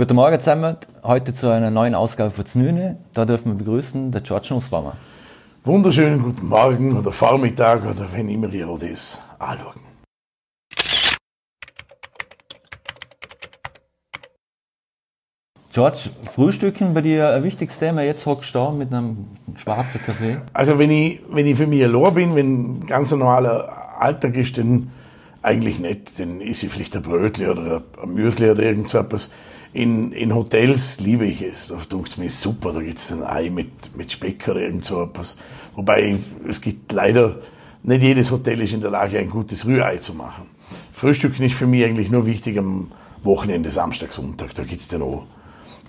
Guten Morgen zusammen, heute zu einer neuen Ausgabe von Znüne. Da dürfen wir begrüßen den George Nussbaumer. Wunderschönen guten Morgen oder Vormittag oder wenn immer ihr das anschauen. George, Frühstücken bei dir ein wichtiges Thema. Jetzt hockst du da mit einem schwarzen Kaffee. Also wenn ich, wenn ich für mich allein bin, wenn ganz normaler Alltag ist, dann eigentlich nicht. Dann esse ich vielleicht ein Brötchen oder ein Müsli oder irgend so etwas. In, in Hotels liebe ich es. Da tut mir super. Da gibt es ein Ei mit, mit Speck oder irgend so etwas. Wobei es gibt leider, nicht jedes Hotel ist in der Lage, ein gutes Rührei zu machen. Frühstücken ist für mich eigentlich nur wichtig am Wochenende, Samstag, Sonntag. Da gibt's ja noch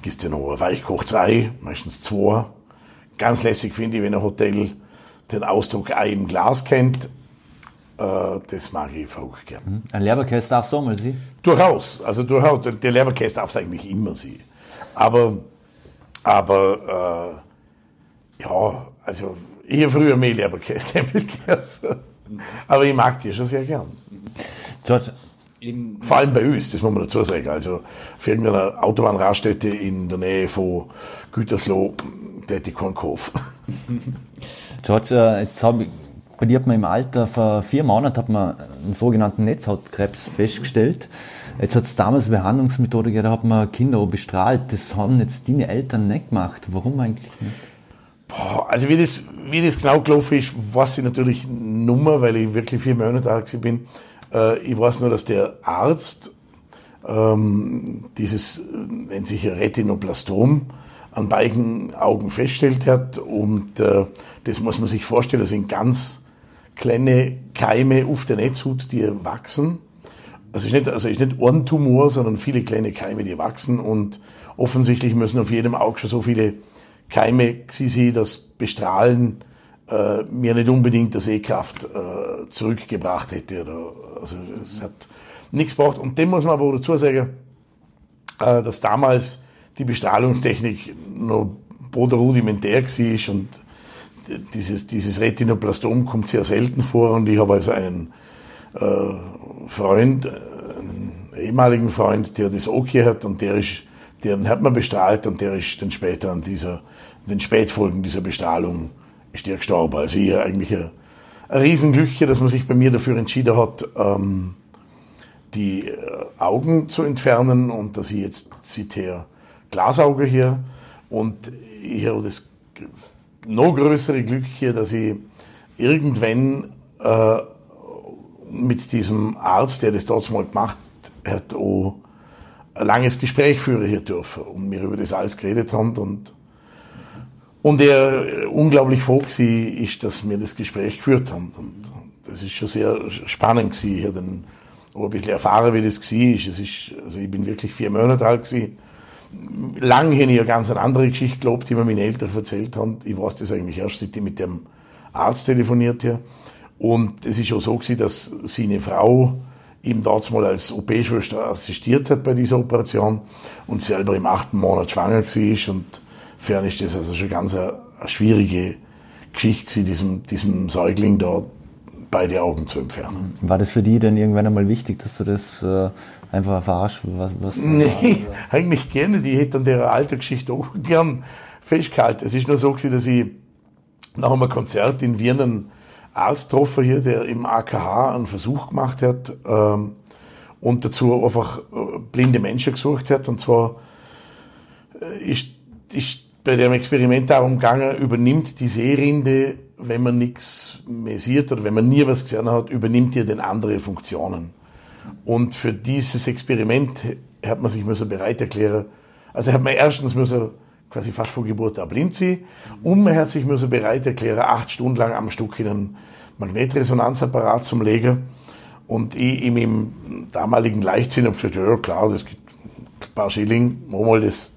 gibst dir noch ein weichkochtes Ei, meistens zwei. Ganz lässig finde ich, wenn ein Hotel den Ausdruck Ei im Glas kennt. Äh, das mag ich verrückt gern. Mhm. Ein Leberkäse darf so mal sein? Durchaus. Also durchaus. Der Leberkäse darf es eigentlich immer sein. Aber, aber äh, ja, also ich habe früher mehr Leberkäse gegessen. Aber ich mag die schon sehr gern. George, vor allem bei uns, das muss man dazu sagen. Also für irgendeine Autobahnraststätte in der Nähe von Gütersloh, der hätte ich keinen. George, äh, jetzt habe ich, bei dir hat man im Alter vor vier Monaten hat man einen sogenannten Netzhautkrebs festgestellt. Jetzt hat es damals eine Behandlungsmethode gegeben, da hat man Kinder bestrahlt. Das haben jetzt deine Eltern nicht gemacht. Warum eigentlich nicht? Boah, also wie das, wie das genau gelaufen ist, weiß ich natürlich nummer, weil ich wirklich vier Monate alt bin. Äh, ich weiß nur, dass der Arzt ähm, dieses, nennt sich Retinoplastom, an beiden Augen festgestellt hat. Und äh, das muss man sich vorstellen, das sind ganz kleine Keime auf der Netzhut, die wachsen. Also ist nicht, also ist nicht ein Tumor, sondern viele kleine Keime, die wachsen. Und offensichtlich müssen auf jedem Auge schon so viele Keime sein, dass Bestrahlen äh, mir nicht unbedingt der Sehkraft äh, zurückgebracht hätte. Oder, also es hat nichts gebraucht. Und dem muss man aber dazu sagen, äh, dass damals die Bestrahlungstechnik noch boder rudimentär war und dieses, dieses Retinoplastom kommt sehr selten vor und ich habe also einen äh, Freund, einen ehemaligen Freund, der das hier hat und der ist, den hat man bestrahlt und der ist dann später an dieser, den Spätfolgen dieser Bestrahlung ist der gestorben. Also ich eigentlich ein, ein Riesenglück hier, dass man sich bei mir dafür entschieden hat, ähm, die äh, Augen zu entfernen und dass ich jetzt seither Glasauge hier und ich habe das noch größere Glück hier, dass ich irgendwann äh, mit diesem Arzt, der das dort mal gemacht hat, auch ein langes Gespräch führen hier dürfen und mir über das alles geredet haben und und er unglaublich froh gewesen ist, dass wir das Gespräch geführt haben. Und das ist schon sehr spannend gewesen. Ich habe ein bisschen erfahren, wie das war. Es ist, also ich bin wirklich vier Monate alt gewesen. Lang hätte ich eine ganz andere Geschichte geglaubt, die mir meine Eltern erzählt haben. Ich weiß das eigentlich erst, seit ich mit dem Arzt telefoniert habe. Und es ist auch so gewesen, dass seine Frau ihm dort mal als OP-Schwester assistiert hat bei dieser Operation und selber im achten Monat schwanger war und Fern ist das also schon ganz eine, eine schwierige Geschichte gewesen, diesem, diesem Säugling da beide Augen zu entfernen. War das für die denn irgendwann einmal wichtig, dass du das äh, einfach erfahrst? Was, was nee, eigentlich gerne. Die hätte an der alten Geschichte auch gern festgehalten. Es ist nur so gewesen, dass ich nach einem Konzert in Wien einen Arzt getroffen hier, der im AKH einen Versuch gemacht hat ähm, und dazu einfach äh, blinde Menschen gesucht hat. Und zwar äh, ist, ist bei dem Experiment darum gegangen, übernimmt die Seerinde, wenn man nichts mehr sieht oder wenn man nie was gesehen hat, übernimmt ihr denn andere Funktionen. Und für dieses Experiment hat man sich müssen bereit erklären. Also hat man erstens müssen quasi fast vor Geburt blind sein und man hat sich müssen bereit erklären, acht Stunden lang am Stück in einen Magnetresonanzapparat zum Legen. Und ich in meinem damaligen Leichtsinn habe gesagt, ja klar, das gibt ein paar Schilling, wir das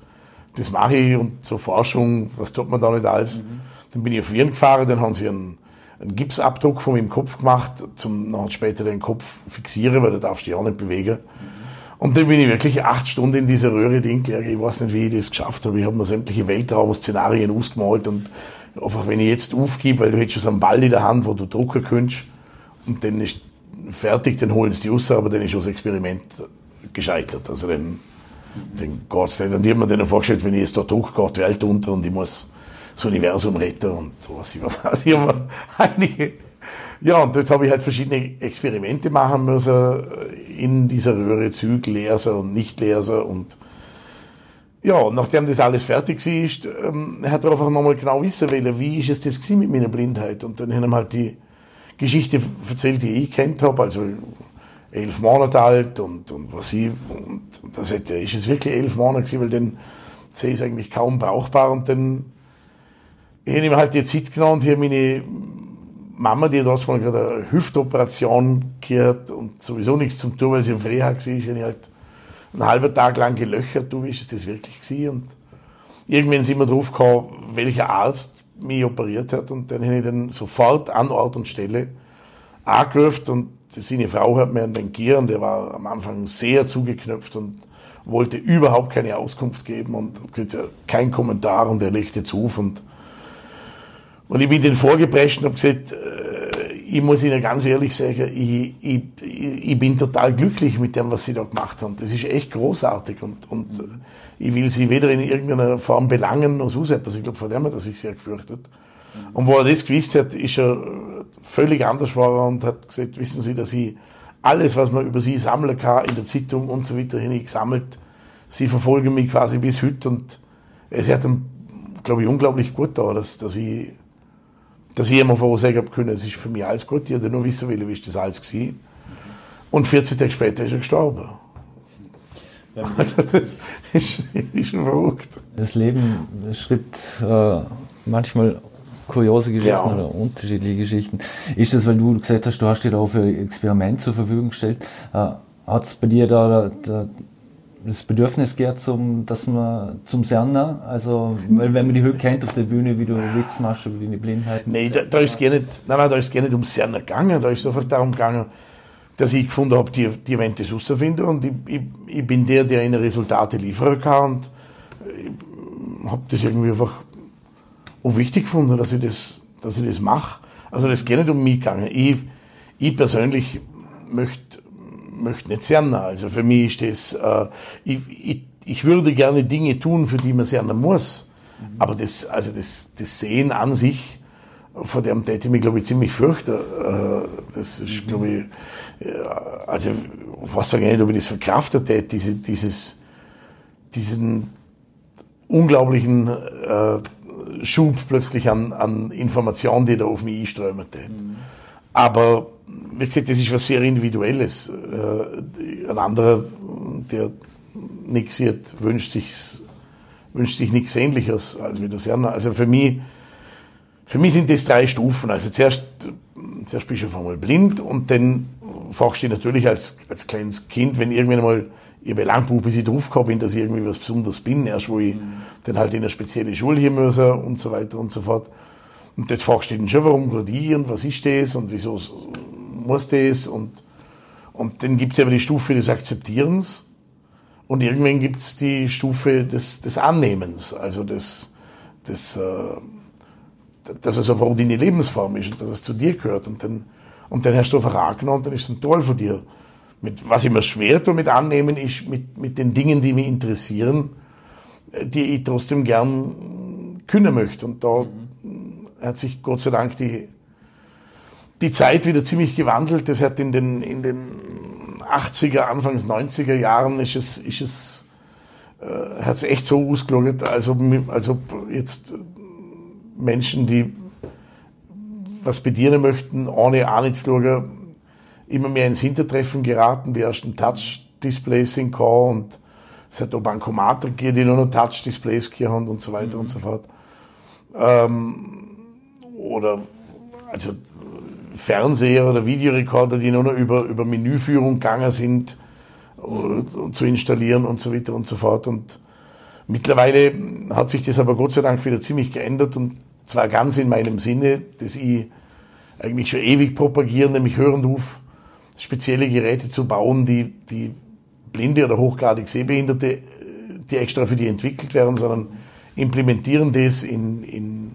das mache ich und zur Forschung, was tut man da nicht alles. Mhm. Dann bin ich auf Wien gefahren, dann haben sie einen, einen Gipsabdruck von meinem Kopf gemacht, zum dann später den Kopf fixieren, weil da darfst du dich auch nicht bewegen. Und dann bin ich wirklich acht Stunden in dieser Röhre drin gelegen. Ich weiß nicht, wie ich das geschafft habe. Ich habe mir sämtliche Weltraum-Szenarien ausgemalt und einfach, wenn ich jetzt aufgebe, weil du hättest schon so einen Ball in der Hand, wo du drucken könntest, und dann ist fertig, dann holen sie die raus, aber dann ist das Experiment gescheitert. Also dann Gott sei Dank, und ich habe mir dann vorgestellt, wenn ich jetzt da Druck geht, die Welt unter und ich muss das Universum retten und sowas. Ich weiß, also ich habe einige, ja, und dort habe ich halt verschiedene Experimente machen müssen in dieser Röhre, Zügelleser und Nichtleser und ja, und nachdem das alles fertig ist, ähm, hat er einfach nochmal genau wissen wollen, wie ist es das gewesen mit meiner Blindheit. Und dann haben wir halt die Geschichte erzählt, die ich kennt habe, also elf Monate alt und, und was ich, und das hätte, ist es wirklich elf Monate gewesen, weil dann sehe ich es eigentlich kaum brauchbar und dann ich habe ihm halt die Zeit genommen und hier meine Mama, die hat mal gerade eine Hüftoperation gehört und sowieso nichts zum tun, weil sie im Freitag war, ich halt einen halben Tag lang gelöchert, du, wie ist das wirklich gewesen? Und irgendwann sind wir drauf gekommen, welcher Arzt mich operiert hat. Und dann habe ich dann sofort an Ort und Stelle angerufen. Und seine Frau hat mir einen Bankier und der war am Anfang sehr zugeknöpft und wollte überhaupt keine Auskunft geben und kein Kommentar und er legte zu und und ich bin den vorgeprescht und habe gesagt, äh, ich muss Ihnen ganz ehrlich sagen, ich, ich, ich bin total glücklich mit dem, was Sie da gemacht haben. Das ist echt großartig und, und mhm. ich will Sie weder in irgendeiner Form belangen noch so etwas. Ich glaube, vor dem hat er sich sehr gefürchtet. Und wo er das gewusst hat, ist er völlig anders war und hat gesagt, wissen Sie, dass ich alles, was man über Sie sammeln kann, in der Zeitung und so weiter, hin gesammelt. Sie verfolgen mich quasi bis heute und es hat ihm, glaube ich, unglaublich gut da, dass, dass ich dass ich immer vorher sagen können, es ist für mich alles gut. Ich hätte nur wissen wollen, wie ist das alles gewesen. Und 14 Tage später ist er gestorben. Also das ist, ist schon verrückt. Das Leben schreibt äh, manchmal kuriose Geschichten ja. oder unterschiedliche Geschichten. Ist das, weil du gesagt hast, du hast dir da auch für Experiment zur Verfügung gestellt, äh, hat es bei dir da, da das Bedürfnis geht, zum, dass man zum Serner, also, weil wenn man die Höhe kennt auf der Bühne, wie du Witz machst über deine Blindheit. Nee, da, da ist gar nicht, nein, nein, da ist gar nicht um Serner gegangen, da ist es einfach darum gegangen, dass ich gefunden habe, die, die Events herauszufinden und ich, ich, ich bin der, der ihnen Resultate liefern kann und ich habe das irgendwie einfach auch wichtig gefunden, dass ich das, dass ich das mache. Also das geht nicht um mich gegangen. Ich, ich persönlich möchte möchte nicht sehr Also für mich ist das, äh, ich, ich, ich würde gerne Dinge tun, für die man sehr muss. Mhm. Aber das, also das, das Sehen an sich, vor dem täte ich mich, glaube ich, ziemlich fürchten. Äh, das ist, glaube ich, also, was sage ich nicht, ob ich das verkraftet hätte, diese, dieses, diesen unglaublichen äh, Schub plötzlich an, an Informationen, die da auf mich einströmt. Mhm. Aber wie gesagt, das ist was sehr Individuelles. Äh, ein anderer, der nichts sieht, wünscht sich, wünscht sich nichts Ähnliches als wie das Erna. Also für mich, für mich sind das drei Stufen. Also zuerst, zuerst bist du auf einmal blind und dann fragst du natürlich als, als kleines Kind, wenn irgendwann mal ich habe lang gebraucht, bis ich drauf gekommen bin, dass ich irgendwie was Besonderes bin, erst wo ich mhm. dann halt in eine spezielle Schule hier muss und so weiter und so fort. Und dort fragst du dich schon, warum gerade ich und was ist das und wieso muss das und, und dann gibt es aber die Stufe des Akzeptierens und irgendwann gibt es die Stufe des, des Annehmens, also des, des äh, dass es einfach deine Lebensform ist und dass es zu dir gehört und dann, und dann hast du einfach angenommen und dann ist es ein Toll von dir. Mit, was ich mir schwer tue mit annehmen, ist mit, mit den Dingen, die mich interessieren, äh, die ich trotzdem gern können möchte. Und da mhm. hat sich Gott sei Dank die die Zeit wieder ziemlich gewandelt. Das hat in den, in den 80er, Anfangs 90er Jahren ist es, ist es, äh, hat es echt so ausgelagert, als ob, als ob jetzt Menschen, die was bedienen möchten, ohne Ahnungslage, immer mehr ins Hintertreffen geraten. Die ersten Touch-Displays sind gekommen und es hat auch Bankomate gegeben, die nur noch Touch-Displays haben und so weiter mhm. und so fort. Ähm, oder, also Fernseher oder Videorekorder, die nur noch über, über Menüführung gegangen sind, uh, zu installieren und so weiter und so fort. Und mittlerweile hat sich das aber Gott sei Dank wieder ziemlich geändert und zwar ganz in meinem Sinne, dass ich eigentlich schon ewig propagiere, nämlich hören auf, spezielle Geräte zu bauen, die, die Blinde oder hochgradig Sehbehinderte, die extra für die entwickelt werden, sondern implementieren das in, in,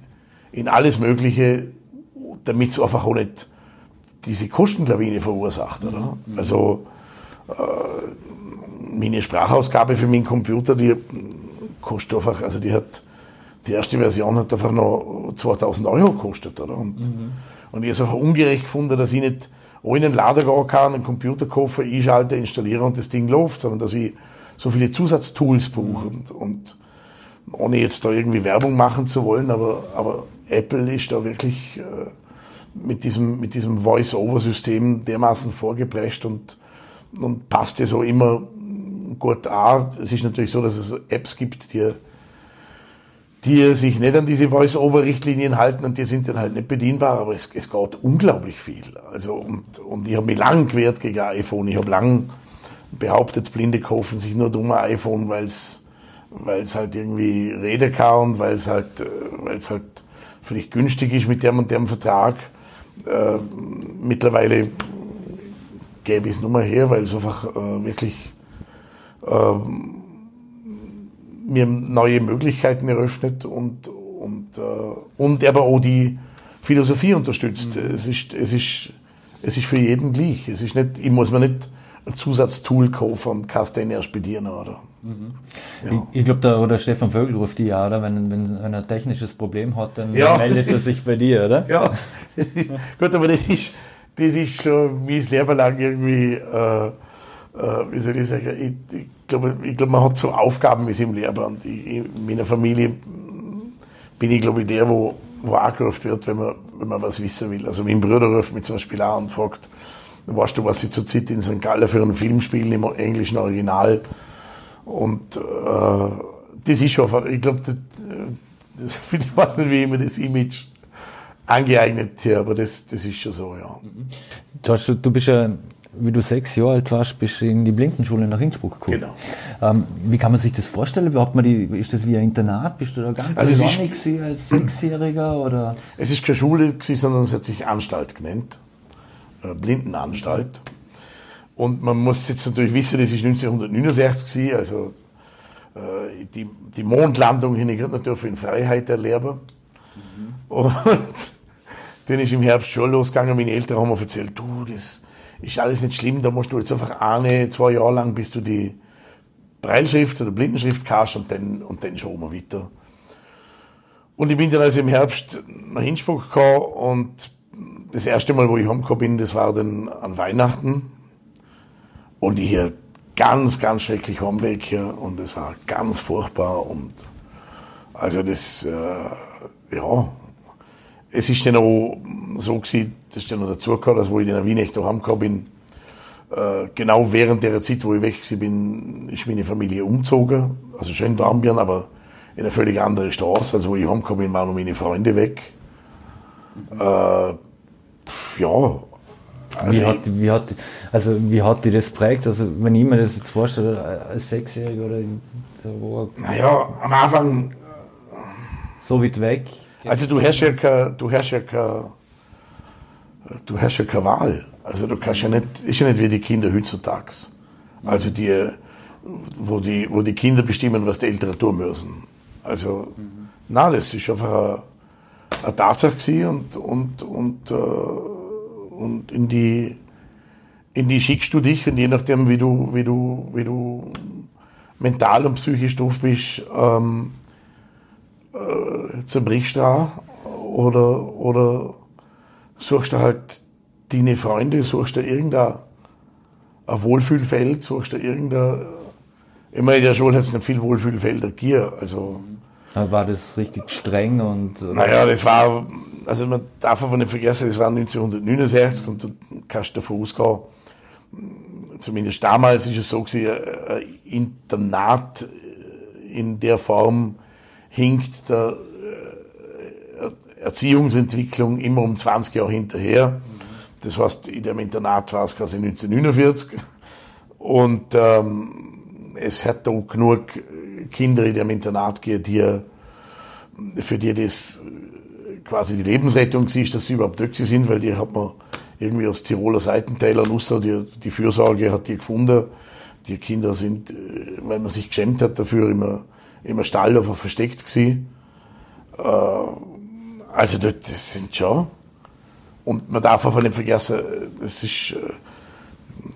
in alles Mögliche, damit es einfach auch nicht diese Kostenlawine verursacht. Oder? Mhm. Also äh, meine Sprachausgabe für meinen Computer, die kostet einfach, also die hat, die erste Version hat einfach noch 2000 Euro gekostet, oder? Und, mhm. und ich habe es einfach ungerecht gefunden, dass ich nicht auch in den Lader gehen kann, einen Computer einschalte, installiere und das Ding läuft, sondern dass ich so viele Zusatztools brauche und, und ohne jetzt da irgendwie Werbung machen zu wollen, aber, aber Apple ist da wirklich äh, mit diesem, mit diesem Voice-Over-System dermaßen vorgeprescht und, und passt ja so immer gut an. Es ist natürlich so, dass es Apps gibt, die, die sich nicht an diese Voice-Over-Richtlinien halten und die sind dann halt nicht bedienbar, aber es, es geht unglaublich viel. Also, und, und ich habe mich lang gewehrt gegen iPhone. Ich habe lang behauptet, Blinde kaufen sich nur dumme iPhone, weil es weil es halt irgendwie reden kann und weil es halt, äh, weil es halt vielleicht günstig ist mit dem und dem Vertrag. Äh, mittlerweile gäbe ich es nur mal her, weil es einfach äh, wirklich äh, mir neue Möglichkeiten eröffnet und, und, äh, und aber auch die Philosophie unterstützt. Mhm. Es, ist, es, ist, es ist für jeden gleich. Es ist nicht, ich muss mir nicht ein Zusatztool kaufen und kannst den erst bedienen, oder? Mhm. Ja. Ich, ich glaube, da, oder Stefan Vögel ruft die ja, oder? Wenn, wenn, wenn er ein technisches Problem hat, dann ja, meldet er sich bei dir, oder? Ja, ist, gut, aber das ist, das ist schon mein Leben lang irgendwie, äh, äh, wie soll ich sagen, ich, ich glaube, ich glaub, man hat so Aufgaben wie im und ich, in meiner Familie bin ich, glaube ich, der, wo, wo angerufen wird, wenn man, wenn man was wissen will. Also mein Bruder ruft mich zum Beispiel an und fragt, weißt du, was ich zurzeit in St. Gallen für einen Film spiele, im englischen Original? Und äh, das ist schon, ich glaube, das, das, ich weiß nicht, wie ich mir das Image angeeignet habe, aber das, das ist schon so, ja. George, du bist ja, wie du sechs Jahre alt warst, bist du in die Blindenschule nach Innsbruck gekommen. Genau. Ähm, wie kann man sich das vorstellen? Überhaupt mal die, ist das wie ein Internat? Bist du da ganz also ist, als Sechsjähriger? Oder? Es ist keine Schule, sondern es hat sich Anstalt genannt. Äh, Blindenanstalt. Und man muss jetzt natürlich wissen, das ist 1969 gewesen, also äh, die, die Mondlandung hin natürlich in Freiheit erleben. Mhm. Und dann ist im Herbst schon losgegangen. Meine Eltern haben mir erzählt, du, das ist alles nicht schlimm, da musst du jetzt einfach eine, zwei Jahre lang, bis du die Breilschrift oder Blindenschrift kannst und dann, und dann schauen wir weiter. Und ich bin dann also im Herbst nach Innsbruck gekommen und das erste Mal, wo ich heimgekommen bin, das war dann an Weihnachten. Und ich hier ganz, ganz schrecklich Heimweg hier und es war ganz furchtbar und also das, äh, ja, es ist dann auch so gewesen, das ist dann noch dazu gekommen, dass wo ich in Wien echt heimgekommen bin, äh, genau während der Zeit, wo ich weg bin, ist meine Familie umgezogen, also schön Dambien, aber in eine völlig andere Straße, also wo ich heimgekommen bin, waren noch meine Freunde weg. Äh, ja, also wie, hat, wie, hat, also wie hat die das prägt? Also wenn ich mir das jetzt vorstelle, als Sechsjähriger oder so, wo Naja, am Anfang so weit weg. Also du hast ja keine, du hast ja keine, du hast ja keine Wahl. Also du kannst ja nicht, ist ja nicht wie die Kinder heutzutage. Also die, wo die, wo die Kinder bestimmen, was die Eltern tun müssen. Also, mhm. na, das ist einfach eine, eine Tatsache und, und, und, äh, und in die, in die schickst du dich und je nachdem, wie du, wie du, wie du mental und psychisch drauf bist, ähm, äh, zerbrichst du auch oder, oder suchst du halt deine Freunde, suchst du irgendein ein Wohlfühlfeld, suchst du irgendein, immer in der Schule hat es nicht viel Wohlfühlfelder gegeben, also. War das richtig streng und? Naja, das war, also man darf einfach nicht vergessen, das war 1969 und du kannst davon ausgehen, zumindest damals ist es so gewesen, ein Internat in der Form hinkt der äh, Erziehungsentwicklung immer um 20 Jahre hinterher. Das heißt, in dem Internat war es quasi 1949 und ähm, es hat auch genug Kinder in dem Internat gegeben, die, für die das quasi die Lebensrettung ist, dass sie überhaupt dort sind, weil die hat man irgendwie aus Tiroler Seitentäler Nusser, die, die Fürsorge hat die gefunden. Die Kinder sind, äh, weil man sich geschämt hat dafür, immer, immer Stall einfach versteckt gewesen. Äh, also dort das sind schon. Und man darf einfach nicht vergessen, das ist, äh,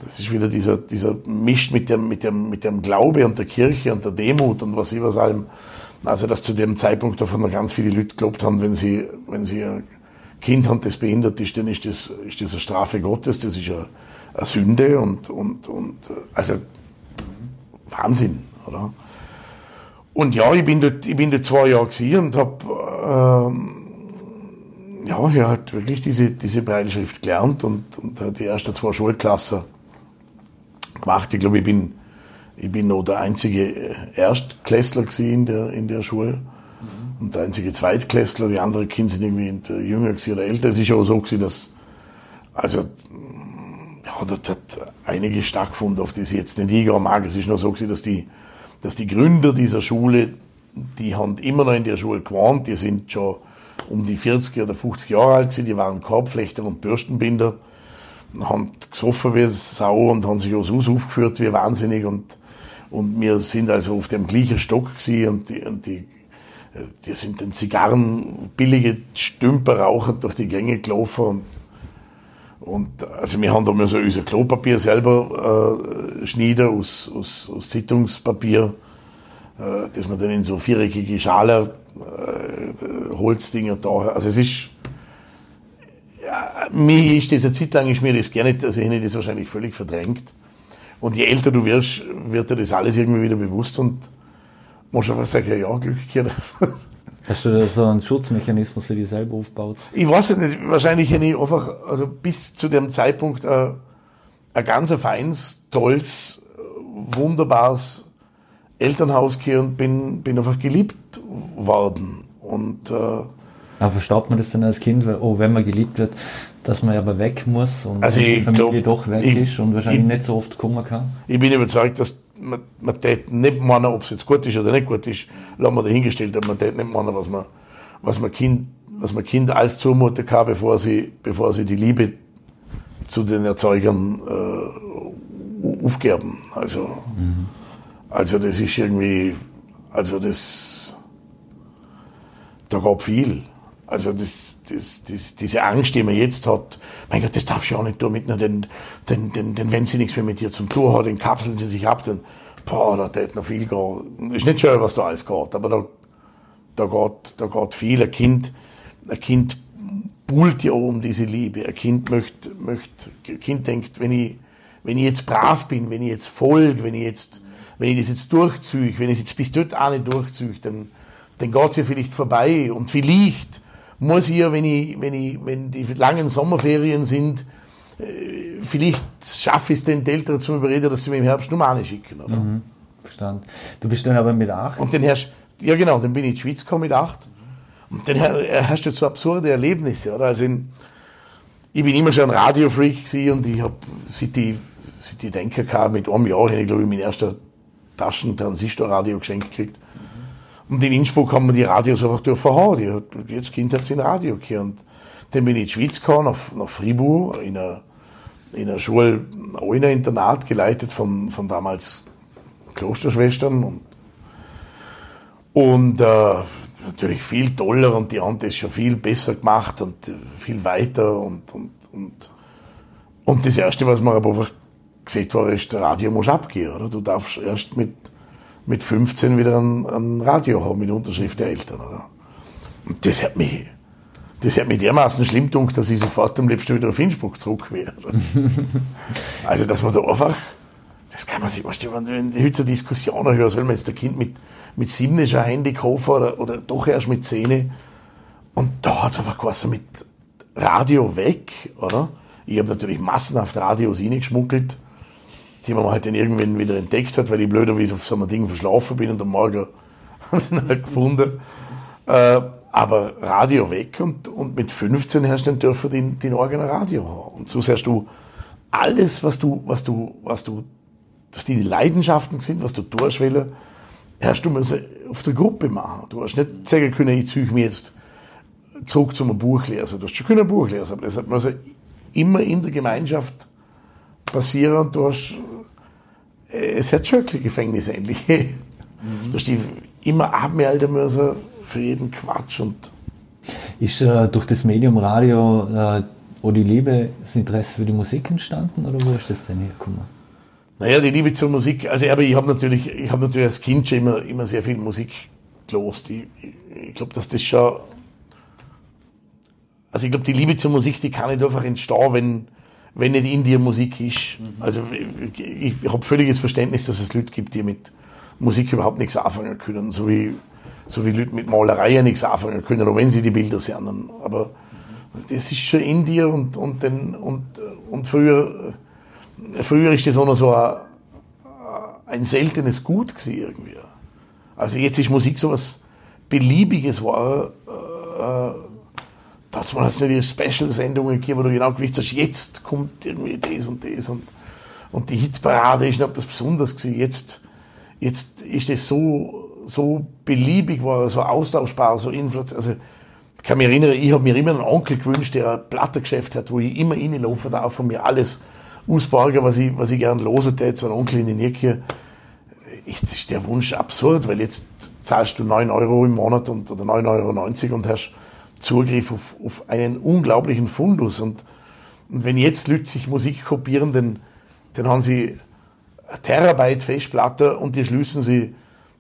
das ist wieder dieser, dieser Misch mit dem, mit dem, mit dem Glaube und der Kirche und der Demut und was ich was allem. Also, dass zu dem Zeitpunkt davon noch ganz viele Leute geglaubt haben, wenn sie, wenn sie ein Kind haben, das behindert ist, dann ist das, ist das eine Strafe Gottes, das ist eine, eine Sünde und, und, und, also, Wahnsinn, oder? Und ja, ich bin dort, ich bin dort zwei Jahre gewesen und habe, ähm, ja, ich halt wirklich diese, diese Breitschrift gelernt und, und die ersten zwei Schulklassen gemacht. Ich glaube, ich bin, ich bin noch der einzige Erstklässler in der, in der Schule. Und der einzige Zweitklässler, die anderen Kinder sind irgendwie jünger oder älter. Es ist auch so gewesen, dass, also, ja, das hat einige stattgefunden, auf die ich jetzt nicht eingehen mag. Es ist nur so gewesen, dass die, dass die Gründer dieser Schule, die haben immer noch in der Schule gewohnt, die sind schon um die 40 oder 50 Jahre alt gewesen, die waren Korbflechter und Bürstenbinder, haben gesoffen wie Sau und haben sich aus Haus aufgeführt wie wahnsinnig. Und, und wir sind also auf dem gleichen Stock gewesen. Und die, und die, die sind den Zigarren, billige Stümper rauchen durch die Gänge gelaufen. Und und also wir haben da mal so unser Klopapier selber äh, schneiden aus, aus, aus Zeitungspapier, äh, das man dann in so viereckige Schale äh, Holzdinger da. Also es ist, ja, mir ist diese Zeit lang ist mir das gar nicht, also ich hätte das wahrscheinlich völlig verdrängt. Und je älter du wirst, wird dir das alles irgendwie wieder bewusst und muss einfach sagen, ja, ja, Glück gehabt. Hast du da so einen Schutzmechanismus für dich selber aufgebaut? Ich weiß es nicht. Wahrscheinlich hätte ich einfach, also bis zu dem Zeitpunkt äh, ein ganz feines, tolles, wunderbares Elternhaus gehabt und bin, bin einfach geliebt worden. Und, äh, aber verstaubt man das dann als Kind, weil, oh, wenn man geliebt wird, dass man aber weg muss und also die Familie glaub, doch weg ich, ist und wahrscheinlich ich, nicht so oft kommen kann? Ich bin überzeugt, dass man, man nicht meinen, ob es jetzt gut ist oder nicht gut ist, lassen wir dahingestellt, aber man tät nicht meinen, was man, was man Kind, was man Kind alles zumuten kann, bevor sie, bevor sie die Liebe zu den Erzeugern äh, aufgeben. Also, mhm. Also das ist irgendwie, also das, da gab viel. Also das, das, das, diese Angst, die man jetzt hat, mein Gott, das darfst du auch nicht tun, mit, denn, denn, denn, denn wenn sie nichts mehr mit dir zum tun hat, dann kapseln sie sich ab, dann, boah, da tät noch viel gehen. Ist nicht schön, was da alles geht, aber da, da geht, da geht viel. Ein Kind, ein Kind buhlt ja um diese Liebe. Ein Kind möchte, möchte, ein Kind denkt, wenn ich, wenn ich jetzt brav bin, wenn ich jetzt folge, wenn ich jetzt, wenn ich das jetzt durchziehe, wenn ich es jetzt bis dort auch nicht durchziehe, dann, dann geht's ja vielleicht vorbei und vielleicht muss ich ja, wenn ich, wenn ich, wenn die langen Sommerferien sind, äh, vielleicht schaffe ich es den Eltern zu überreden, dass sie mir im Herbst Numane schicken, oder? Mhm, verstanden. Du bist dann aber mit acht? Und dann hast, ja genau, dann bin ich in die Schweiz gekommen mit acht. Und dann hast du so absurde Erlebnisse, oder? Also in, ich bin immer schon ein Radiofreak und ich habe, seit ich, seit ich denken kann, mit einem Jahr, ich glaube ich, mein erster Taschentransistorradio geschenkt gekriegt. Und in Innsbruck haben wir die Radios einfach durchverhauen. Jetzt Kind hat sie ein Radio gehört. Und dann bin ich in die Schweiz gekommen, nach, nach Fribourg, in einer, in einer Schule, einem Internat, geleitet von, von damals Klosterschwestern. Und, und äh, natürlich viel toller und die haben das schon viel besser gemacht und viel weiter. Und, und, und, und das Erste, was man aber einfach gesagt war, ist, der Radio muss abgehen. Oder? Du darfst erst mit mit 15 wieder ein, ein Radio haben mit Unterschrift der Eltern. Oder? Und das hat mich, das hat mich dermaßen schlimm gemacht, dass ich sofort am liebsten wieder auf Innsbruck zurück wäre. also, dass man da einfach, das kann man sich, du, wenn du heute Diskussionen hörst, soll man jetzt ein Kind mit, mit sieben schon ein Handy kaufen oder, oder doch erst mit zehn. Und da hat es einfach geheißen, mit Radio weg, oder? Ich habe natürlich massenhaft Radios reingeschmuggelt die man halt dann irgendwann wieder entdeckt hat, weil ich blöderweise auf so einem Ding verschlafen bin und am Morgen haben sie ihn halt gefunden. Äh, aber Radio weg und, und mit 15 hast du dann dürfen den, den eigenen Radio haben. Und so hast du alles, was du, was du, was du, was die Leidenschaften sind, was du tust willst, hast du müssen auf der Gruppe machen. Du hast nicht sagen können, ich ziehe mich jetzt zurück zum Buch lesen. Du hast schon können Buch lesen, aber das hat also immer in der Gemeinschaft passieren und du hast es hat schon Gefängnis ähnlich. Mhm. Da steht immer abmelden müssen für jeden Quatsch und ist äh, durch das Medium Radio äh, wo die Liebe, das Interesse für die Musik entstanden oder wo ist das denn hergekommen? Naja, die Liebe zur Musik, also aber ich habe natürlich, ich habe natürlich als Kind schon immer, immer sehr viel Musik gelost. Ich, ich, ich glaube, dass das schon, also ich glaube, die Liebe zur Musik, die kann nicht einfach entstehen, wenn, wenn nicht in dir Musik ist. Also ich, ich, habe völliges Verständnis, dass es Leute gibt, die mit Musik überhaupt nichts anfangen können, so wie, so wie Leute mit Malerei nichts anfangen können, auch wenn sie die Bilder sehen. Aber das ist schon in dir und, und, den, und, und früher, früher ist das auch noch so ein, ein seltenes Gut gewesen irgendwie. Also jetzt ist Musik so was Beliebiges war. Äh, damals hat es nicht die Special-Sendungen gegeben, wo du genau gewusst hast, jetzt kommt irgendwie das und das und, und die Hitparade ist noch etwas Besonderes gewesen. Jetzt, jetzt ist es so, so beliebig war, so austauschbar, so inflationär. Also, ich kann mich erinnern, ich habe mir immer einen Onkel gewünscht, der ein Plattengeschäft hat, wo ich immer reinlaufen darf und mir alles ausborgen, was ich, was ich gern losen tät, so ein Onkel in Nierkirch. Jetzt ist der Wunsch absurd, weil jetzt zahlst du 9 Euro im Monat und, oder 9,90 Euro und hast Zugriff auf, auf einen unglaublichen Fundus. Und, und wenn jetzt Leute sich Musik kopieren, dann, dann haben sie Terabyte Festplatte und die schließen sie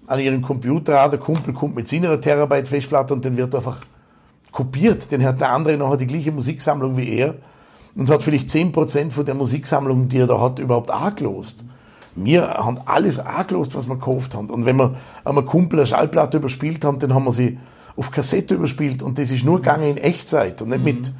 an ihren Computer an. Der Kumpel kommt mit seiner Terabyte Festplatte und dann wird einfach kopiert. Dann hat der andere nachher die gleiche Musiksammlung wie er und hat vielleicht 10% von der Musiksammlung, die er da hat, überhaupt angelost. Wir haben alles angelost, was wir gekauft haben. Und wenn wir einmal Kumpel eine Schallplatte überspielt haben, dann haben wir sie auf Kassette überspielt und das ist nur gegangen in Echtzeit und nicht mhm. mit,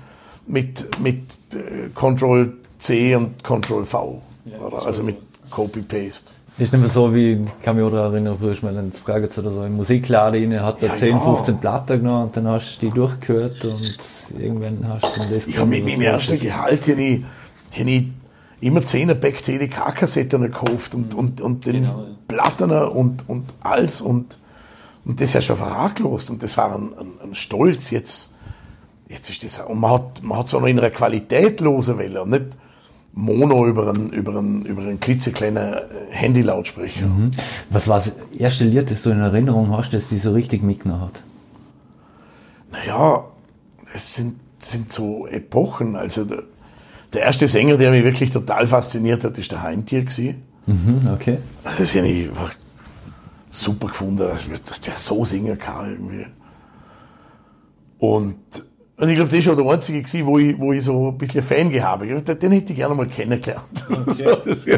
mit, mit äh, Control C und Control V. Ja, also mit Copy-Paste. Ist nicht mehr so wie, ich kann mich auch daran erinnern, früher mal ins Fragezeit oder so, im Musikladen hat er ja, 10, ja. 15 Platten genommen und dann hast du die durchgehört und irgendwann hast du das Ich habe mit meinem ersten Gehalt hier nie, hier nie immer 10er Back TDK-Kassetten gekauft und, und, und den genau. Platten und, und alles und, und das ist ja schon verarglost und das war ein, ein, ein Stolz jetzt. Jetzt ist das, und man hat, man hat es auch noch in einer Qualität losen wollen und nicht, Mono über einen, über einen, über einen klitzekleinen Handy-Lautsprecher. Mhm. Was war das erste Lied, das du in Erinnerung hast, das dich so richtig mitgenommen hat? Naja, das sind, sind so Epochen. Also der, der erste Sänger, der mich wirklich total fasziniert hat, ist der Heintier Mhm, okay. Das ist ja nicht super gefunden, dass, dass der so singen kann irgendwie. Und und ich glaube, das war der einzige gewesen, wo ich, wo ich so ein bisschen Fan gehabt habe. Den hätte ich gerne mal kennengelernt. Okay. so,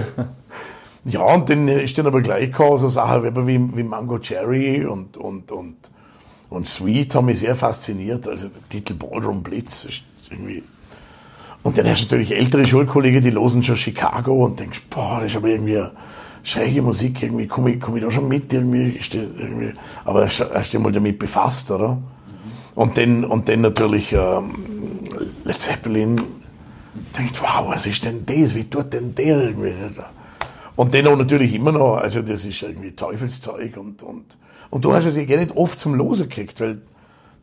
ja, und dann ist dann aber gleich gekommen, so Sachen wie, wie Mango Cherry und, und, und, und Sweet haben mich sehr fasziniert. Also der Titel Ballroom Blitz ist irgendwie. Und dann hast du natürlich ältere Schulkollegen, die losen schon Chicago und denkst, boah, das ist aber irgendwie eine schräge Musik, irgendwie komme ich, komm ich da schon mit, irgendwie, irgendwie. aber hast du dich mal damit befasst, oder? Und dann, und dann natürlich ähm, Led Zeppelin. Denkt, wow, was ist denn das? Wie tut denn der irgendwie? Und dann auch natürlich immer noch, also das ist irgendwie Teufelszeug und, und, und du hast es ja gar nicht oft zum Losen gekriegt, weil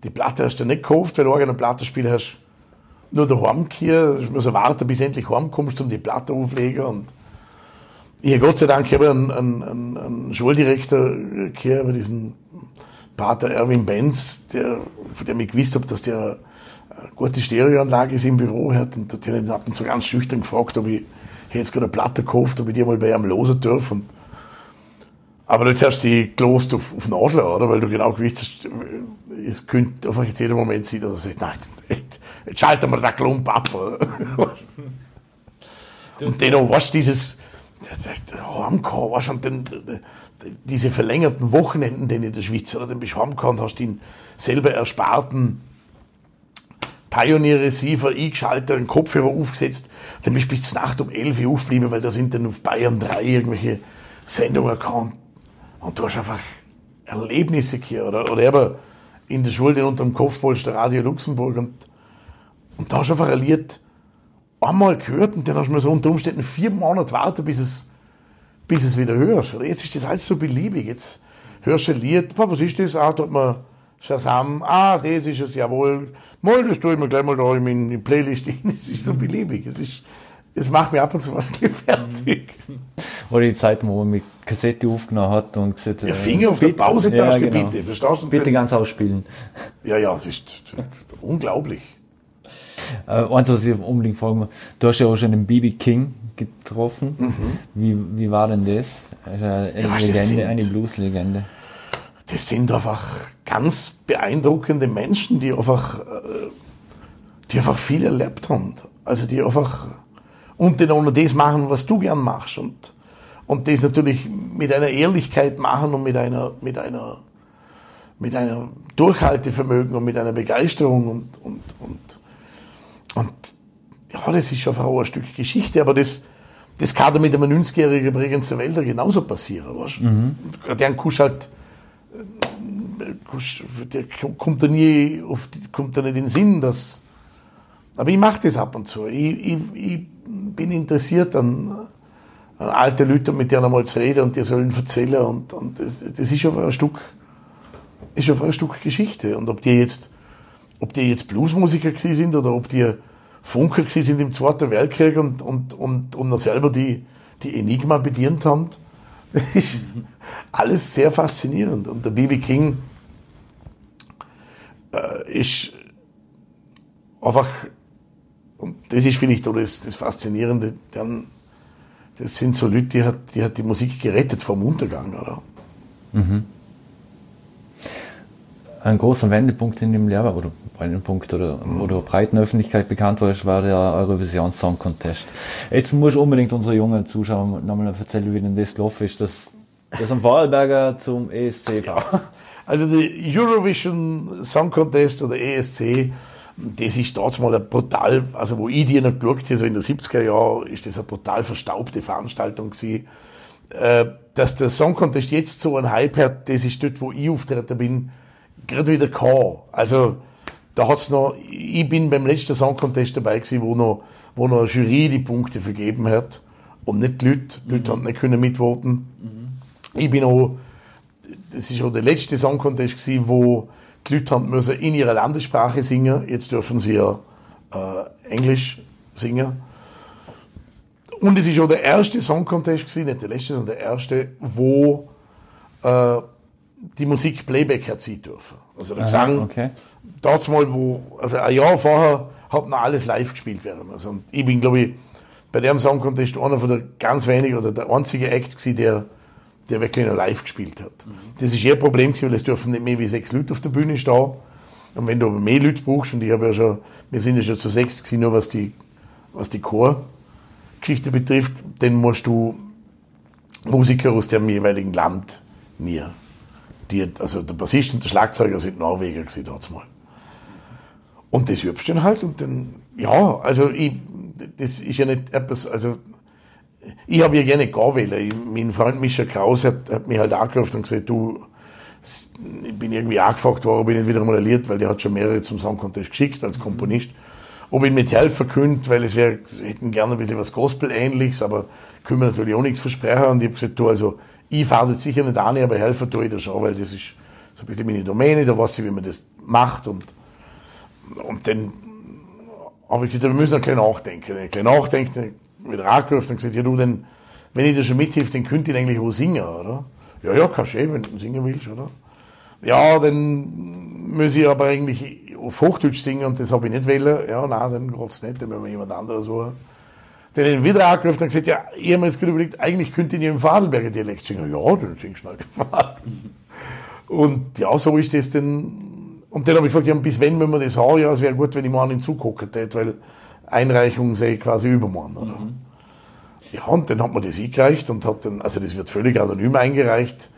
die Platte hast du nicht gekauft, weil du irgendein Plattenspiel hast, nur daheim hier, du musst warten, bis endlich heimkommst, um die Platte auflegen und ich Gott sei Dank habe einen, einen, einen Schuldirektor hier bei diesen Pater Erwin Benz, der, von dem ich gewusst habe, dass der eine gute Stereoanlage ist im Büro hat und hat ihn zu ganz schüchtern gefragt, ob ich jetzt gerade eine Platte gekauft, ob ich die mal bei ihm losen darf. Und aber jetzt hast du sie gelost auf, auf Nadler, oder? Weil du genau gewusst hast, es könnte einfach jetzt jeder Moment sein, dass er sagt, nein, jetzt, jetzt schalten wir den Klump ab. Oder? und dennoch, was dieses, heimgekommen, weißt du, und dann, diese verlängerten Wochenenden, die in der Schweiz oder? Den bist heimgekommen hast, den selber ersparten. Pioneer Receiver eingeschaltet, einen Kopfhörer aufgesetzt, dann bist du bis Nacht um 11 Uhr aufgeblieben, weil da sind dann auf Bayern 3 irgendwelche Sendungen gekommen. Und du hast einfach Erlebnisse hier, oder, oder eben in der Schule unter dem Kopfpolster Radio Luxemburg. Und, und da hast du einfach ein Lied, einmal gehört und dann hast du mir so unter Umständen vier Monate warten, bis es, bis es wieder hörst. Oder jetzt ist das alles so beliebig. Jetzt hörst du ein Lied, was ist das? Ah, tut man Shazam, ah, das ist es, jawohl. Mal, das tue ich mir gleich mal da in meine Playlist hin. Es ist so beliebig. Es ist, es macht mich ab und zu wahrscheinlich fertig. Oder die Zeit, wo man mit Kassette aufgenommen hat und gesagt hat, ja, Finger auf der Pausetaste, ja, genau. bitte, verstehst du? Bitte ganz ausspielen. Ja, ja, es ist unglaublich. Äh, eins, was ich unbedingt fragen muss, du hast ja auch schon den BB King getroffen. Mhm. Wie, wie war denn das? Eine ja, Legende, sind, eine Blues-Legende. Das sind einfach ganz beeindruckende Menschen, die einfach, äh, die einfach viel erlebt haben. Also die einfach und die dann das machen, was du gern machst und, und das natürlich mit einer Ehrlichkeit machen und mit einer, mit einer, mit einer Durchhaltevermögen und mit einer Begeisterung und, und, und, und ja, das ist schon auch ein Stück Geschichte, aber das, das kann mit einem 90-jährigen übrigens der Welt genauso passieren. Weißt? Mhm. Der Kusch halt, der kommt da nie auf, kommt da nicht in den Sinn, dass, aber ich mache das ab und zu. Ich, ich, ich bin interessiert an, an alte Leute, mit denen einmal zu reden und die sollen erzählen und, und das, das ist schon ein Stück, ist schon ein Stück Geschichte. Und ob die jetzt, ob die jetzt Bluesmusiker gewesen sind oder ob die Funker gewesen sind im Zweiten Weltkrieg und, und, und, und noch selber die, die Enigma bedient haben, alles sehr faszinierend. Und der B.B. King äh, ist einfach und das ist vielleicht auch das, das Faszinierende. Dann, das sind so Leute, die hat, die hat die Musik gerettet vom Untergang, oder? Mhm. Ein großer Wendepunkt in dem Lehrer oder Wendepunkt oder, mhm. oder breiten Öffentlichkeit bekannt war, war der Eurovision Song Contest. Jetzt muss ich unbedingt unsere jungen Zuschauer nochmal erzählen, wie denn das gelaufen ist, dass, dass am Vorarlberger zum ESC war. Ja. Also der Eurovision Song Contest oder ESC das ist damals mal ein brutal, also wo ich die noch geschaut habe, so in den 70er Jahren, ist das eine brutal verstaubte Veranstaltung gewesen. Äh, dass der Song Contest jetzt so ein Hype hat, das ist dort, wo ich auftreten bin, gerade wieder kein. Also, da hat's noch, ich bin beim letzten Song Contest dabei gewesen, wo noch, wo noch eine Jury die Punkte vergeben hat und nicht die Leute. Die Leute haben nicht können mitvoten. Mhm. Ich bin auch, das ist auch der letzte Song Contest gewesen, wo die Leute haben müssen in ihrer Landessprache singen, jetzt dürfen sie ja äh, Englisch singen. Und es ist auch der erste Song Contest gewesen, nicht der letzte, sondern der erste, wo äh, die Musik Playback hat sie dürfen. Also der Gesang, okay. dort mal, wo, also ein Jahr vorher hat noch alles live gespielt werden müssen. Und ich bin, glaube ich, bei dem Song Contest einer von der ganz wenigen oder der einzige Act gewesen, der der wirklich noch live gespielt hat. Mhm. Das ist eher ein Problem gewesen, weil es dürfen nicht mehr wie sechs Leute auf der Bühne stehen. Und wenn du aber mehr Leute brauchst, und ich habe ja schon, wir sind ja schon zu sechs gewesen, nur was die, was die Chorgeschichte betrifft, dann musst du Musiker aus dem jeweiligen Land mir. Die, also der Bassist und der Schlagzeuger sind Norweger gewesen mal. Und das übst du dann halt und dann, ja, also ich, das ist ja nicht etwas, also ich habe ja gerne gehen wollen. Mein Freund Mischa Kraus hat, hat mich halt angerufen und gesagt, du, ich bin irgendwie angefragt worden, ob ich nicht wieder modelliert, weil der hat schon mehrere zum Song Contest geschickt als Komponist. Ob ich mithelfen könnte, weil es wäre, hätten gerne ein bisschen was Gospel-ähnliches, aber können wir natürlich auch nichts versprechen. Und ich habe gesagt, du, also, ich fahre jetzt sicher nicht an, aber helfen tue ich da schon, weil das ist so ein bisschen meine Domäne, da weiß ich, wie man das macht und, und dann habe ich gesagt, wir müssen ein bisschen nachdenken. Ein bisschen nachdenken, wieder angerufen und gesagt, ja du, denn, wenn ich dir schon mithilfe, dann könnt ihr eigentlich auch singen, oder? Ja, ja, kannst du eh, wenn du singen willst, oder? Ja, dann muss ich aber eigentlich auf Hochdeutsch singen und das habe ich nicht wollen. Ja, nein, dann geht's nicht, dann müssen wir jemand anderes suchen. Dann ihn wieder angerufen und gesagt, ja, ich habe mir jetzt gerade überlegt, eigentlich könnte ich nicht im Fadelberger Dialekt singen. Ja, dann du halt Fadelberger. Und ja, so ist das dann. Und dann habe ich gefragt, ja, bis wenn müssen wir das haben? Ja, es wäre gut, wenn ich mal einen zugucken hätte, weil Einreichung sei quasi übermorgen, oder? Mhm. Ja, und dann hat man das eingereicht und hat dann, also das wird völlig anonym eingereicht.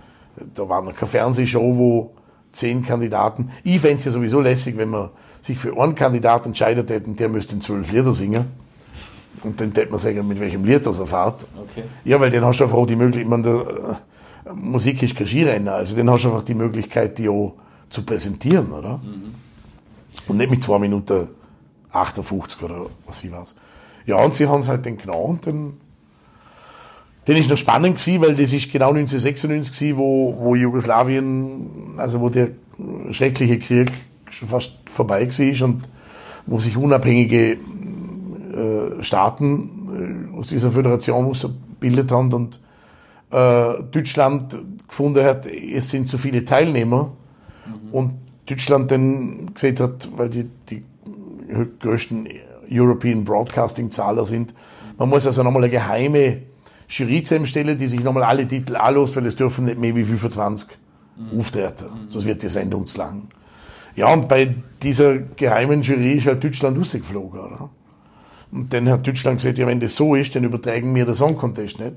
Da war noch keine Fernsehshow, wo zehn Kandidaten. Ich fände es ja sowieso lässig, wenn man sich für einen Kandidaten entscheidet hätten, der müsste in zwölf Lieder singen. Und dann hätte man sagen, mit welchem Lied das erfahrt. Okay. Ja, weil dann hast du einfach auch die Möglichkeit, man, der, äh, Musik ist kein Skirenner, also dann hast du einfach die Möglichkeit, die auch zu präsentieren, oder? Mhm. Und nicht mit zwei Minuten 58 oder was ich weiß. Ja, und sie haben es halt dann genau und dann, dann ist noch spannend gewesen, weil das ist genau 1996 gewesen, wo, wo Jugoslawien, also wo der schreckliche Krieg schon fast vorbei war und wo sich unabhängige äh, Staaten äh, aus dieser Föderation gebildet haben und äh, Deutschland gefunden hat, es sind zu viele Teilnehmer mhm. und Deutschland dann gesehen hat, weil die, die größten European Broadcasting Zahler sind. Man muss also nochmal eine geheime Jury zusammenstellen, die sich nochmal alle Titel anlässt, weil es dürfen nicht mehr wie 25 mhm. Auftritte. Mhm. Sonst wird die Sendung zu lang. Ja, und bei dieser geheimen Jury ist halt Deutschland rausgeflogen, oder? Und dann hat Deutschland gesagt, ja, wenn das so ist, dann übertragen wir den Song Contest nicht.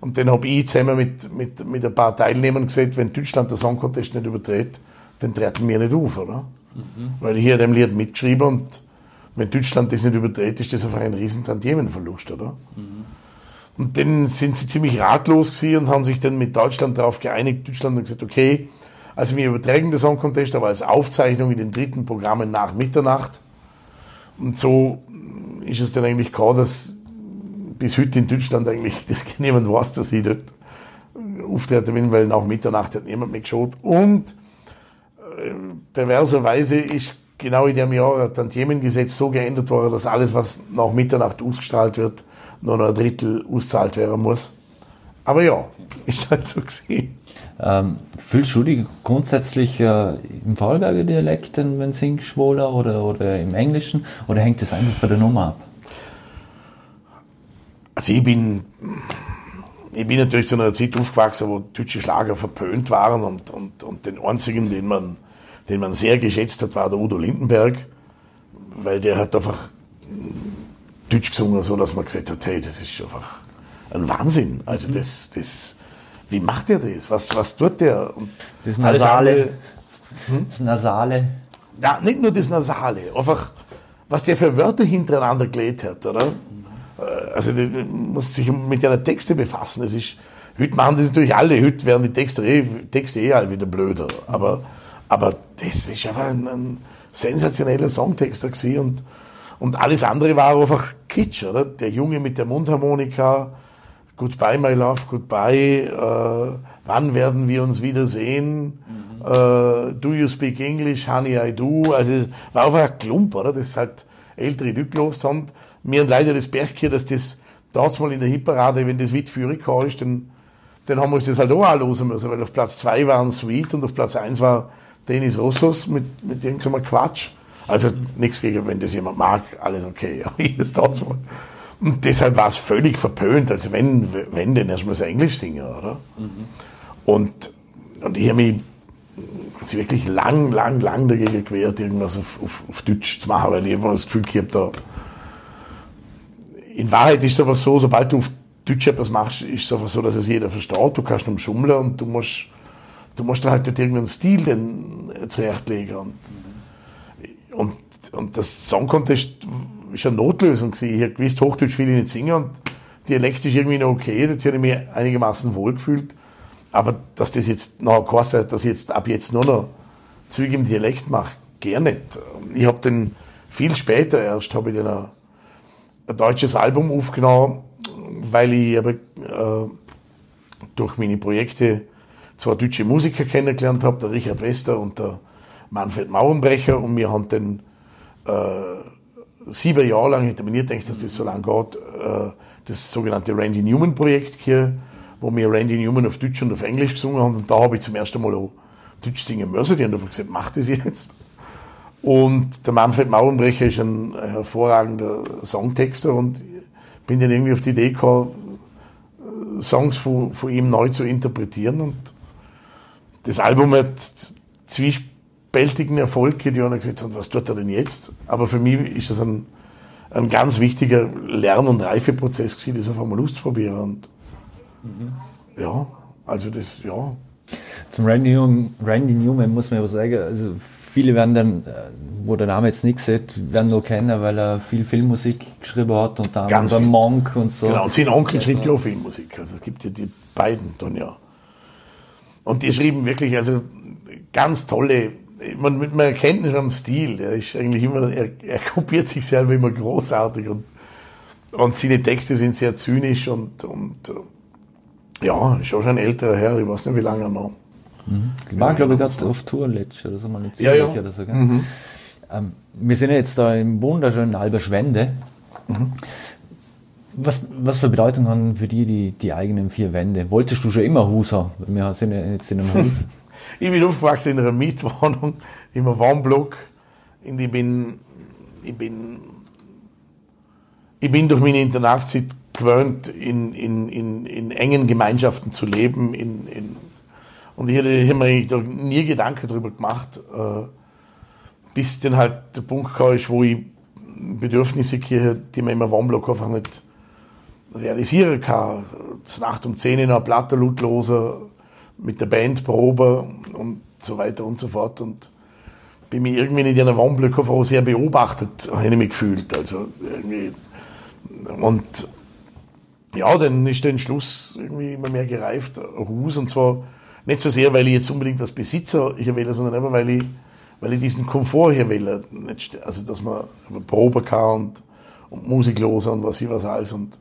Und dann habe ich zusammen mit, mit, mit ein paar Teilnehmern gesagt, wenn Deutschland den Song Contest nicht überträgt, dann treten wir nicht auf, oder? Mhm. Weil ich hier dem Lied mitgeschrieben und wenn Deutschland das nicht überträgt, ist das einfach ein riesen Tantiemenverlust, oder? Mhm. Und dann sind sie ziemlich ratlos gewesen und haben sich dann mit Deutschland darauf geeinigt. Deutschland hat gesagt, okay, also wir übertragen den Song Contest, aber als Aufzeichnung in den dritten Programmen nach Mitternacht. Und so ist es dann eigentlich klar, dass bis heute in Deutschland eigentlich das niemand weiß, dass ich dort auftreten bin, weil nach Mitternacht hat niemand mehr geschaut. Und äh, perverserweise ist genau in dem Jahr ein Tantiemengesetz so geändert worden, dass alles, was nach Mitternacht ausgestrahlt wird, nur noch ein Drittel auszahlt werden muss. Aber ja, ist halt so gesehen. Ähm, fühlst du dich grundsätzlich äh, im Vorarlberger Dialekt, wenn du singst, wohler oder, oder im Englischen? Oder hängt das einfach von der Nummer ab? Also ich bin, ich bin natürlich zu einer Zeit aufgewachsen, wo deutsche Schlager verpönt waren und, und, und den einzigen, den man, den man sehr geschätzt hat, war der Udo Lindenberg, weil der hat einfach Deutsch gesungen, so dass man gesagt hat, hey, das ist einfach ein Wahnsinn. Also das, das, wie macht er das? Was, was tut der? Und das Nasale. Andere, hm? Das Nasale. Ja, nicht nur das Nasale, einfach, was der für Wörter hintereinander gelegt hat, oder? Äh, also, du musst sich mit deiner Texte befassen. Es ist, heute machen das natürlich alle, heute werden die Texte eh, Texte eh alle wieder blöder. Aber, aber das ist einfach ein, ein sensationeller Songtexter gewesen und, und alles andere war einfach Kitsch, oder? Der Junge mit der Mundharmonika, Goodbye, my love, goodbye. Äh, wann werden wir uns wiedersehen? Mhm. Äh, do you speak English? Honey, I do. Also, es war einfach ein Klump, oder? Das ist halt ältere Leute los haben. Mir leider das Berg hier, dass das damals mal in der Hitparade, wenn das weit für ist, dann, dann haben wir uns das halt auch anlosen müssen, weil auf Platz zwei waren Sweet und auf Platz eins war Dennis Rossos mit, mit irgendeinem Quatsch. Also, nichts gegen, wenn das jemand mag, alles okay. Ich ist damals mal. Und deshalb war es völlig verpönt, also wenn, wenn denn erst mal so Englisch singen, oder? Mhm. Und, und ich habe mich also wirklich lang, lang, lang dagegen gewehrt, irgendwas auf, auf, auf Deutsch zu machen, weil ich immer das Gefühl gehabt habe, in Wahrheit ist es einfach so, sobald du auf Deutsch etwas machst, ist es einfach so, dass es jeder versteht. Du kannst nur schummeln und du musst, du musst halt dort irgendeinen Stil dann zurechtlegen. Und, und, und das Song Contest ist eine Notlösung gewesen. Ich habe gewusst, Hochdeutsch will ich nicht singen und Dialekt ist irgendwie noch okay, da habe ich mich einigermaßen wohlgefühlt. Aber dass das jetzt noch kostet, dass ich jetzt ab jetzt nur noch Züge im Dialekt mache, gar nicht. Ich habe den viel später erst, ich den ein, ein, deutsches Album aufgenommen, weil ich aber, äh, durch meine Projekte zwei deutsche Musiker kennengelernt habe, der Richard Wester und der Manfred Mauernbrecher und wir haben den äh, sieben Jahre lang, mir nicht gedacht, dass das so lange geht, äh, das sogenannte Randy Newman Projekt hier, wo wir Randy Newman auf Deutsch und auf Englisch gesungen haben. Und da habe ich zum ersten Mal auch Deutsch singen müssen. Die haben einfach gesagt, mach das jetzt. Und der Manfred Mauernbrecher ist ein hervorragender Songtexter und bin dann irgendwie auf die Idee gekommen, Songs von, von ihm neu zu interpretieren. Und das Album hat zwiespältig bältigen Erfolg, die haben gesagt haben, was tut er denn jetzt? Aber für mich ist das ein, ein ganz wichtiger Lern- und Reifeprozess gewesen, das auf einmal auszuprobieren. Und mhm. ja, also das, ja. Zum Randy Newman, Randy Newman muss man aber sagen, also viele werden dann, äh, wo der Name jetzt nichts sieht, werden nur kennen, weil er viel Filmmusik geschrieben hat und dann Ganz der Monk und so. Genau, und sein Onkel schreibt ja auch Filmmusik. Also es gibt ja die beiden dann ja. Und die schrieben wirklich also ganz tolle man, man erkennt nicht am Stil. Er ist eigentlich immer, er, er kopiert sich selber immer großartig und, und seine Texte sind sehr zynisch und, und äh, ja, ist auch schon ein älterer Herr, ich weiß nicht, wie lange noch. Mhm. War, glaube ich, gerade auf Tour letztes oder so mal nicht ja, ja. oder so. Mhm. Ähm, wir sind jetzt da im wunderschönen Alberschwende. Mhm. Was, was für Bedeutung haben für die, die die eigenen vier Wände? Wolltest du schon immer haben? Wir sind ja jetzt in einem Haus. Ich bin aufgewachsen in einer Mietwohnung, im Wohnblock. Und ich bin ich bin, ich bin durch meine Internatszeit gewöhnt, in, in, in, in engen Gemeinschaften zu leben. In, in, und ich hätte mir eigentlich nie Gedanken darüber gemacht, äh, bis dann halt der Punkt kam, wo ich Bedürfnisse kriege, die man im Wohnblock einfach nicht realisieren kann. Nacht um 10 in einer Platte lautloser, mit der Band Probe und so weiter und so fort. Und bin mir irgendwie in einer Wohnblock auch sehr beobachtet, habe ich mich gefühlt. Also irgendwie, und ja, dann ist der Entschluss irgendwie immer mehr gereift, Haus, und zwar nicht so sehr, weil ich jetzt unbedingt was Besitzer hier will, sondern einfach, weil ich, weil ich diesen Komfort hier will. Also, dass man proben kann und, und Musik los und was ich was alles. Und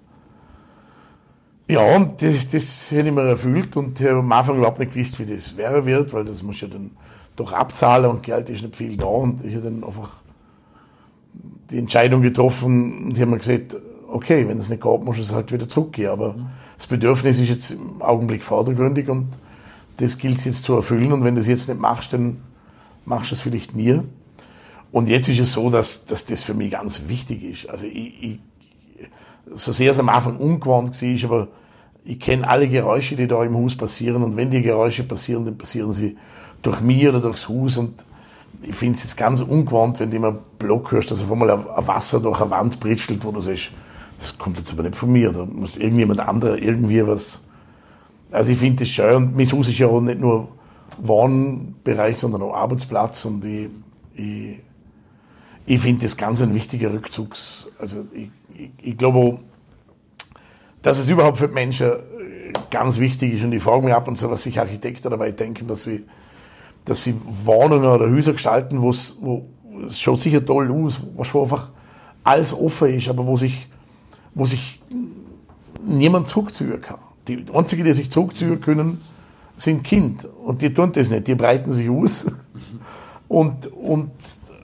ja, und das, das hätte ich mir erfüllt und ich habe am Anfang überhaupt nicht gewusst, wie das wäre wird, weil das muss ja dann doch abzahlen und Geld ist nicht viel da und ich habe dann einfach die Entscheidung getroffen und ich habe mir gesagt, okay, wenn es nicht geht, muss es halt wieder zurückgehen. Aber mhm. das Bedürfnis ist jetzt im Augenblick vordergründig und das gilt es jetzt zu erfüllen. Und wenn du das jetzt nicht machst, dann machst du es vielleicht nie. Und jetzt ist es so, dass, dass das für mich ganz wichtig ist. Also ich, ich so sehr es am Anfang ungewohnt war, aber ich kenne alle Geräusche, die da im Haus passieren. Und wenn die Geräusche passieren, dann passieren sie durch mich oder durchs Haus. Und ich finde es jetzt ganz ungewohnt, wenn du immer Block hörst, dass auf einmal ein Wasser durch eine Wand britschelt, wo du sagst, das kommt jetzt aber nicht von mir, da muss irgendjemand anderer irgendwie was. Also ich finde das schön und mein Haus ist ja auch nicht nur Wohnbereich, sondern auch Arbeitsplatz und ich, ich, ich finde das ganz ein wichtiger Rückzugs, also ich, ich, ich glaube, dass es überhaupt für die Menschen ganz wichtig ist und ich frage mich ab und zu, was sich Architekten dabei denken, dass sie, dass sie Wohnungen oder Häuser gestalten, wo es, schaut sicher toll aus, wo einfach alles offen ist, aber wo sich wo sich niemand zurückziehen kann. Die einzigen, die sich zurückziehen können, sind Kind. Und die tun das nicht. Die breiten sich aus. Und, und,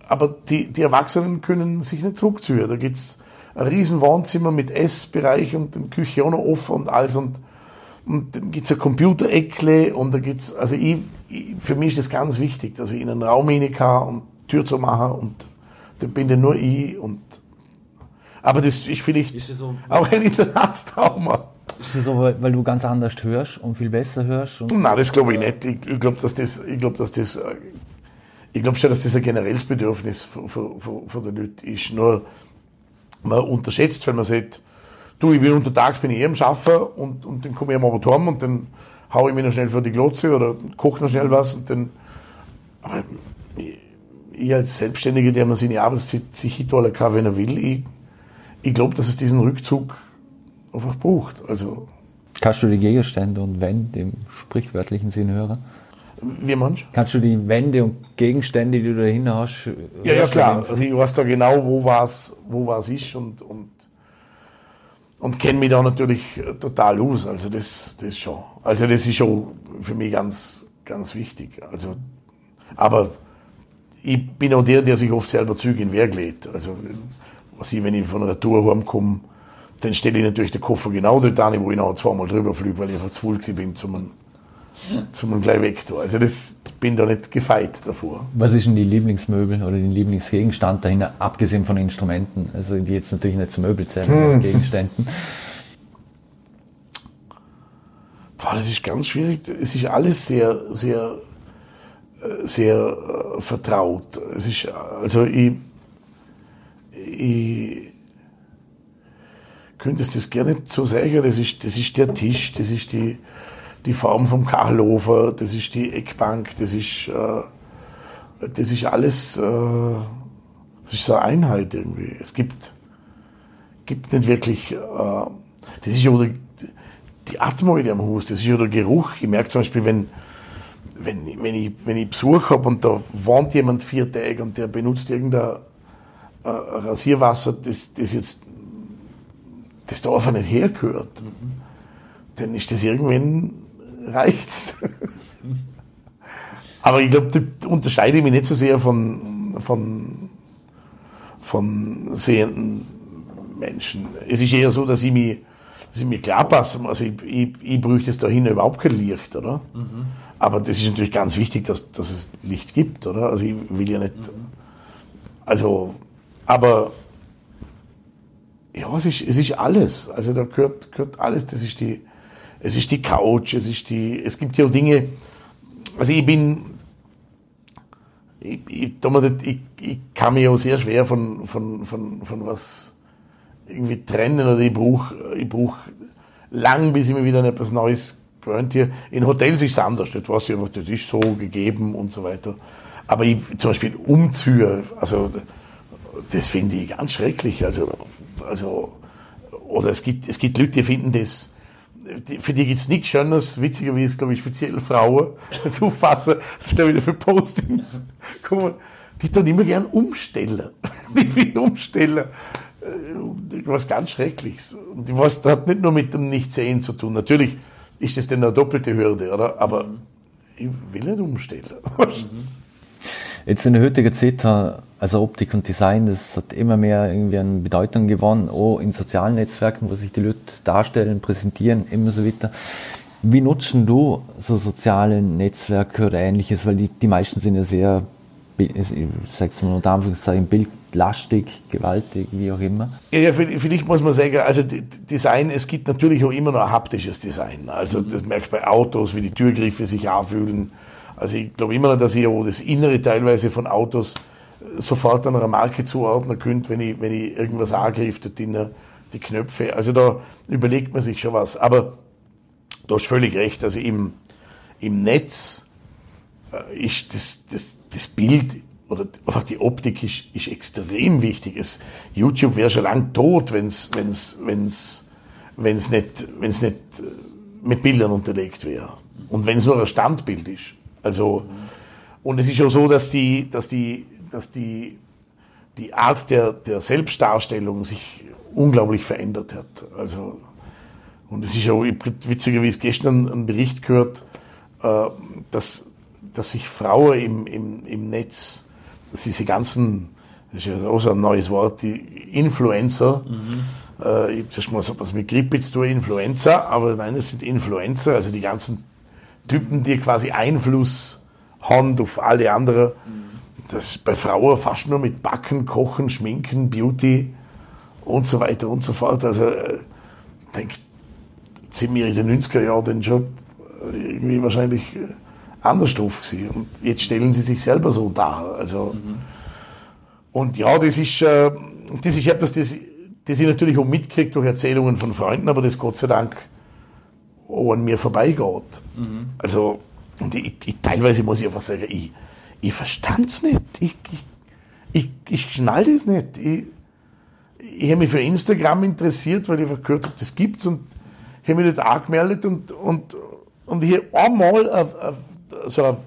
aber die, die Erwachsenen können sich nicht zurückziehen. Da gibt's ein riesen Wohnzimmer mit Essbereich und eine Küche auch noch offen und alles. Und, und dann gibt's ein Computereckle und da gibt's, also ich, ich, für mich ist das ganz wichtig, dass ich in einen Raum rein kann und Tür zu machen und da bin dann nur ich und aber das ist vielleicht ist so, auch ein Internatstrauma. Ist das so, weil, weil, du ganz anders hörst und viel besser hörst? Nein, das glaube ich nicht. Ich, ich glaube, dass das, ich glaube, dass das, ich glaube schon, dass das ein generelles Bedürfnis von, von, von der Leute ist. Nur, man unterschätzt, wenn man sagt, du, ich bin untertags, bin ich eh am Schaffen und, und dann komme ich am Abend heim und dann haue ich mich noch schnell vor die Glotze oder koche noch schnell was und dann, aber ich, ich als Selbstständiger, der man seine Arbeitszeit sich hinterher kann, wenn er will, ich, ich glaube, dass es diesen Rückzug einfach braucht. Also, Kannst du die Gegenstände und Wände im sprichwörtlichen Sinn hören? Wie meinst Kannst du die Wände und Gegenstände, die du dahin hast, Ja, ja, klar. Also ich weiß da genau, wo was, wo was ist und, und, und kenne mich da natürlich total aus. Also das, das schon. Also das ist schon für mich ganz, ganz wichtig. Also, aber ich bin auch der, der sich oft selber Züge in Werk lädt. Also was ich, wenn ich von einer Tour heimkomme, dann stelle ich natürlich den Koffer genau dort an, wo ich noch zweimal drüber fliege, weil ich einfach zu voll bin, zum, zum gleich weg tun. Also das bin da nicht gefeit davor. Was ist denn die Lieblingsmöbel oder den Lieblingsgegenstand dahinter, abgesehen von Instrumenten? Also die jetzt natürlich nicht zum Möbel zählen, hm. Gegenständen. Boah, das ist ganz schwierig. Es ist alles sehr, sehr, äh, sehr äh, vertraut. Es ist, also ich, ich könnte das gerne so sagen, das ist, das ist der Tisch, das ist die, die Form vom Kachelhofer, das ist die Eckbank, das ist, äh, das ist alles, äh, das ist so eine Einheit irgendwie. Es gibt, gibt nicht wirklich, äh, das ist ja die, Atmo in dem Haus, das ist ja der Geruch. Ich merke zum Beispiel, wenn, wenn, wenn, ich, wenn ich Besuch habe und da wohnt jemand vier Tage und der benutzt irgendein äh, Rasierwasser, das, das jetzt das da einfach nicht hergehört, dann ist das irgendwann reicht's. Aber ich glaube, da unterscheide ich mich nicht so sehr von, von, von sehenden Menschen. Es ist eher so, dass ich mich, dass ich mich klar passe. Also ich, ich, ich bräuchte es dahin überhaupt kein Licht, oder? Mhm. Aber das ist natürlich ganz wichtig, dass, dass es Licht gibt, oder? Also ich will ja nicht, mhm. also Aber ja, es ist, es ist alles. Also da gehört, gehört alles. Das ist die, es ist die Couch, es ist die, es gibt ja Dinge, also ich bin, ich, ich, ich, ich kann mich auch sehr schwer von, von, von, von was irgendwie trennen oder ich brauche ich brauch lang, bis ich mir wieder an etwas Neues gewöhnt hier. In Hotels ist es anders, das weiß ich einfach, das ist so gegeben und so weiter. Aber ich, zum Beispiel Umzüge, also das finde ich ganz schrecklich. Also, also, oder es gibt, es gibt Leute, die finden das, für die gibt es nichts Schönes, witzigerweise, glaube ich, speziell Frauen, zu fassen, das ist, glaube ich, für Postings. Mal, die tun immer gern umstellen. Die finden umstellen äh, was ganz Schreckliches. Und was hat nicht nur mit dem Nichtsehen zu tun. Natürlich ist das dann eine doppelte Hürde, oder? Aber ich will nicht umstellen. Jetzt in der heutigen Zeit, also Optik und Design, das hat immer mehr irgendwie an Bedeutung gewonnen, auch in sozialen Netzwerken, wo sich die Leute darstellen, präsentieren, immer so weiter. Wie nutzen du so soziale Netzwerke oder ähnliches? Weil die, die meisten sind ja sehr, ich sag's mal unter Anführungszeichen, bildlastig, gewaltig, wie auch immer. Ja, vielleicht muss man sagen, also Design, es gibt natürlich auch immer noch haptisches Design. Also das merkst du bei Autos, wie die Türgriffe sich anfühlen also ich glaube immer noch, dass auch das Innere teilweise von Autos äh, sofort an einer Marke zuordnen könnte, wenn ich, wenn ich irgendwas angriff, dort die Knöpfe. Also da überlegt man sich schon was. Aber du hast völlig recht. Also im, im Netz äh, ist das, das, das Bild oder einfach die Optik ist, ist extrem wichtig. Es, YouTube wäre schon lang tot, wenn es wenn's, wenn's, wenn's nicht, wenn's nicht äh, mit Bildern unterlegt wäre. Und wenn es nur ein Standbild ist. Also, und es ist auch so, dass die, dass die, dass die, die Art der, der Selbstdarstellung sich unglaublich verändert hat. Also, und es ist auch, ich habe witzigerweise gestern einen Bericht gehört, äh, dass, dass sich Frauen im, im, im Netz, dass diese ganzen, das ist ja auch so ein neues Wort, die Influencer, mhm. äh, ich habe das mal so was mit Grippe zu tun, Influencer, aber nein, es sind Influencer, also die ganzen Typen, die quasi Einfluss haben auf alle anderen. Das bei Frauen fast nur mit Backen, Kochen, Schminken, Beauty und so weiter und so fort. Also, ich äh, denke, sind wir in den 90er Jahren dann schon irgendwie wahrscheinlich äh, anders drauf gewesen. Und jetzt stellen sie sich selber so dar. Also, mhm. Und ja, das ist, äh, das ist etwas, das, das ich natürlich auch mitkriege durch Erzählungen von Freunden, aber das Gott sei Dank an mir vorbeigeht. Mhm. Also, ich, ich, teilweise muss ich einfach sagen, ich, ich verstand es nicht. Ich, ich, ich, schnall das nicht. Ich, ich habe mich für Instagram interessiert, weil ich einfach gehört habe, das gibt's und habe mich dort angemeldet und, und, und ich habe einmal so ein,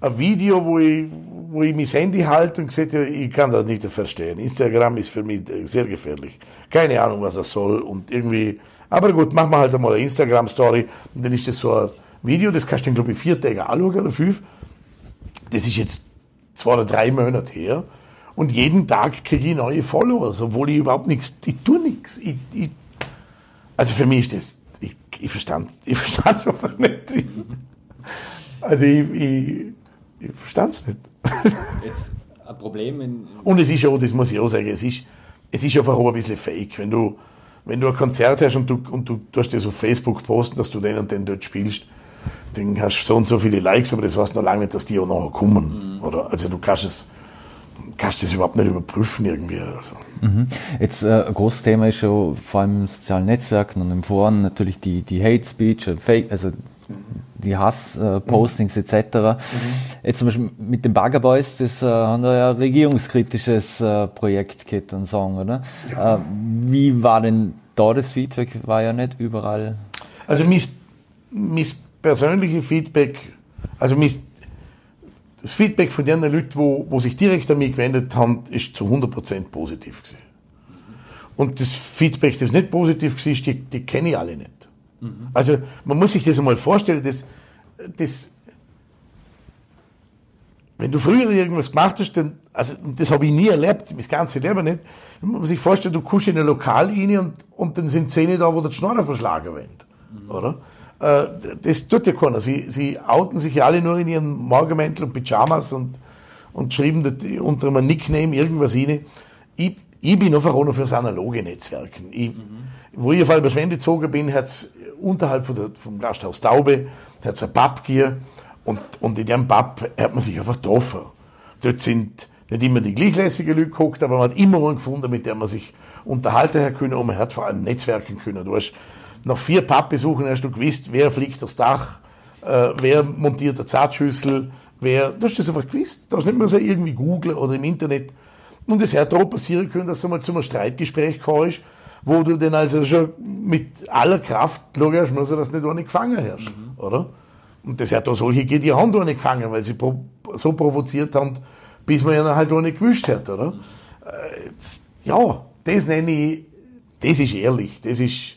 ein Video, wo ich, wo ich mein Handy halte und gesagt habe, ich kann das nicht verstehen. Instagram ist für mich sehr gefährlich. Keine Ahnung, was das soll und irgendwie, aber gut, machen wir halt einmal eine Instagram-Story dann ist das so ein Video, das kannst du, glaube ich, vier Tage anschauen oder fünf. Das ist jetzt zwei oder drei Monate her und jeden Tag kriege ich neue Followers, obwohl ich überhaupt nichts, ich tue nichts. Ich, ich, also für mich ist das, ich, ich verstand ich verstand es einfach nicht. Also ich, ich, ich verstand es nicht. Jetzt ein Problem in, Und es ist auch, das muss ich auch sagen, es ist, es ist einfach auch ein bisschen fake, wenn du, wenn du ein Konzert hast und du, und du tust dir so auf Facebook posten, dass du den und den dort spielst, dann hast du so und so viele Likes, aber das heißt noch lange nicht, dass die auch nachher kommen. Mhm. Oder? Also du kannst es, kannst das überhaupt nicht überprüfen irgendwie. Also. Mhm. Jetzt äh, ein großes Thema ist schon vor allem in sozialen Netzwerken und im Foren natürlich die, die Hate Speech, äh, Fake, also die Hass-Postings äh, mhm. etc. Mhm. Jetzt zum Beispiel mit den Bagger Boys, das äh, haben wir ja ein regierungskritisches äh, Projekt gehabt und sagen, oder? Ja. Äh, wie war denn da das Feedback? War ja nicht überall. Also mein, mein persönliche Feedback, also mein, das Feedback von den Leuten, wo, wo sich direkt an mich gewendet haben, ist zu 100% positiv gewesen. Und das Feedback, das nicht positiv war, die, die kenne ich alle nicht. Mhm. Also man muss sich das einmal vorstellen, das, das, wenn du früher irgendwas gemacht hast, dann, also das habe ich nie erlebt, das ganze Leben nicht, man muss sich vorstellen, du kommst in ein Lokal rein und, und dann sind Zähne da, wo der Schnorrer verschlagen wird. Mhm. Oder? Äh, das tut ja keiner. Sie, sie outen sich ja alle nur in ihren Morgenmäntel und Pyjamas und, und schreiben unter einem Nickname irgendwas rein. ich, ich bin einfach auch noch fürs analoge Netzwerken. Ich, mhm. Wo ich auf Alberschwende gezogen bin, hat es unterhalb von der, vom Gasthaus Taube, hat's ein Pub gegeben und, und in dem Pub hat man sich einfach getroffen. Dort sind nicht immer die gleichlässigen Leute geguckt, aber man hat immer einen gefunden, mit dem man sich unterhalten können und man hat vor allem netzwerken können. Du hast nach vier Pappbesuchen hast du gewusst, wer fliegt das Dach, äh, wer montiert eine Zartschüssel, wer, du hast das einfach gewusst. Da hast nicht mehr so irgendwie googeln oder im Internet. Und es hätte auch passieren können, dass du mal zu einem Streitgespräch kommst, wo du dann also schon mit aller Kraft, logisch, muss er das nicht ohne gefangen hast, mhm. oder? Und das hat auch solche gegeben, die haben da nicht gefangen, weil sie so provoziert haben, bis man ihnen halt auch nicht gewünscht hat, oder? Mhm. ja, das nenne ich, das ist ehrlich, das ist,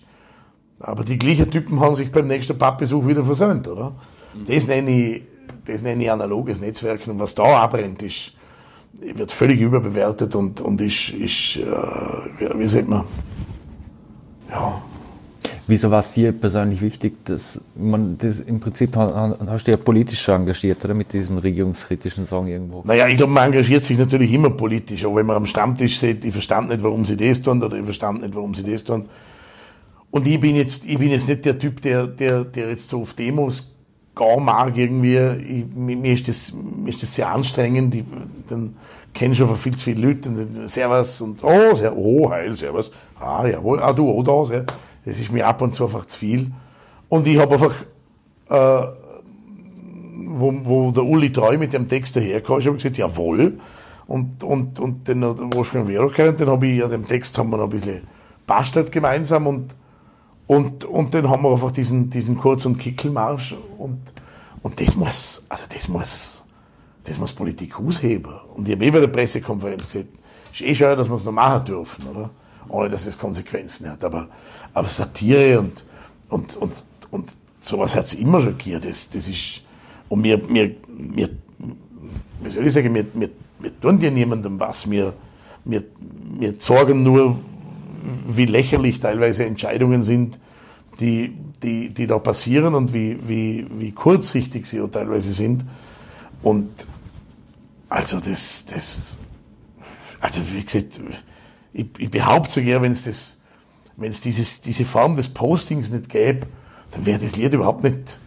aber die gleichen Typen haben sich beim nächsten Pappbesuch wieder versöhnt, oder? Mhm. Das nenne ich, das nenne ich analoges Netzwerken und was da abbrennt, ist, wird völlig überbewertet und, und ist, ist äh, wie, wie sagt man, ja. Wieso war es hier persönlich wichtig, dass man das im Prinzip hast du ja politisch engagiert, oder mit diesem regierungskritischen Song irgendwo? Naja, ich glaube, man engagiert sich natürlich immer politisch, aber wenn man am Stammtisch sieht, ich verstand nicht, warum sie das tun, oder ich verstand nicht, warum sie das tun. Und ich bin jetzt, ich bin jetzt nicht der Typ, der, der, der jetzt so auf Demos gar mag irgendwie. Ich, mir, ist das, mir ist das sehr anstrengend. Ich, dann kenne schon viel zu viele Leute. Und servus und oh, sehr, oh, heil, servus. Ah, jawohl, ah, du, oh, da, sehr. Das ist mir ab und zu einfach zu viel. Und ich habe einfach, äh, wo, wo der Uli Treu mit dem Text daherkam, ich habe gesagt, jawohl. Und, und, und den Wolfgang Vero kennt, den habe ich, ja, dem Text haben wir noch ein bisschen bastelt gemeinsam und, und, und dann haben wir einfach diesen, diesen Kurz- und Kickelmarsch und, und das muss, also das muss, das muss Politik ausheben. Und ich habe eh bei der Pressekonferenz gesagt, ist eh schön, dass wir es noch machen dürfen, oder? Ohne dass es Konsequenzen hat. Aber, aber Satire und, und, und, und sowas hat es immer schockiert. Das, das ist, und mir, mir, mir, wie soll ich sagen, wir, wir, wir tun dir niemandem was. Wir, wir, wir sorgen nur, wie lächerlich teilweise Entscheidungen sind, die, die, die da passieren und wie, wie, wie kurzsichtig sie auch teilweise sind. Und also das, das, also wie gesagt, ich, ich behaupte sogar, wenn es das, wenn es dieses, diese Form des Postings nicht gäbe, dann wäre das Lied überhaupt nicht,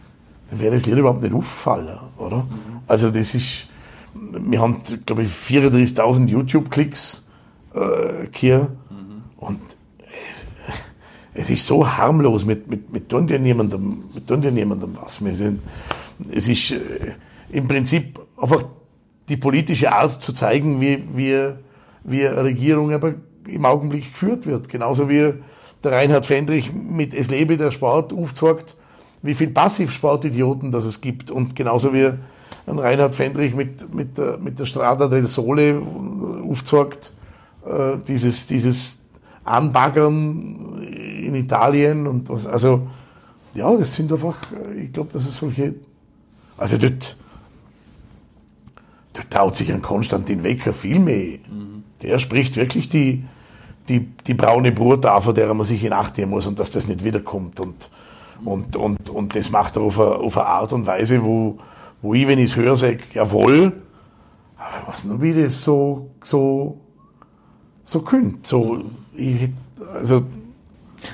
dann wäre das Lied überhaupt nicht aufgefallen, oder? Mhm. Also das ist, wir haben, glaube ich, 34.000 YouTube-Klicks äh, hier und es, es, ist so harmlos, mit, mit, mit tun dir niemandem, mit tun dir niemandem was. Wir sind, es ist äh, im Prinzip einfach die politische Art zu zeigen, wie, wie, wie eine Regierung aber im Augenblick geführt wird. Genauso wie der Reinhard Fendrich mit Es lebe der Sport aufzeigt, wie viel Passivsportidioten das es gibt. Und genauso wie ein Reinhard Fendrich mit, mit, der, mit der Strada del Sole aufzeigt, äh, dieses, dieses Anbaggern in Italien und was, also, ja, das sind einfach, ich glaube, dass es solche, also dort, dort traut sich ein Konstantin Wecker viel mehr. Mhm. Der spricht wirklich die, die, die braune Brut da, vor der man sich in Acht nehmen muss und dass das nicht wiederkommt und, und, und, und das macht er auf eine, auf eine Art und Weise, wo, wo ich, wenn ich es höre, sage, jawohl, aber was nur wie das so, so, so könnt. So, also,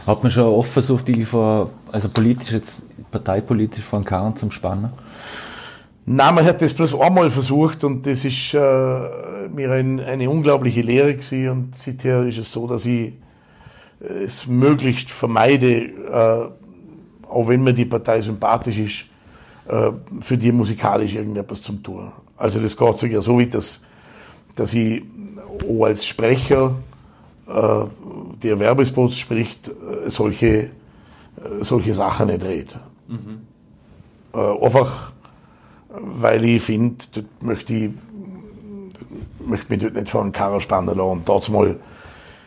Hat man schon oft versucht, die vor, also politisch jetzt, parteipolitisch vor den Karren zum Spannen? Nein, man hat das bloß einmal versucht und das ist äh, mir ein, eine unglaubliche Lehre gewesen und seither ist es so, dass ich es möglichst vermeide, äh, auch wenn mir die Partei sympathisch ist, äh, für die musikalisch irgendetwas zum tun. Also das geht sogar so weit, dass, dass ich auch als Sprecher, äh, der Werbespots spricht, äh, solche, äh, solche Sachen nicht redet. Mhm. Äh, einfach, weil ich finde, dort möchte ich, möchte mich dort nicht einen Karren spannen lassen. Und dort mal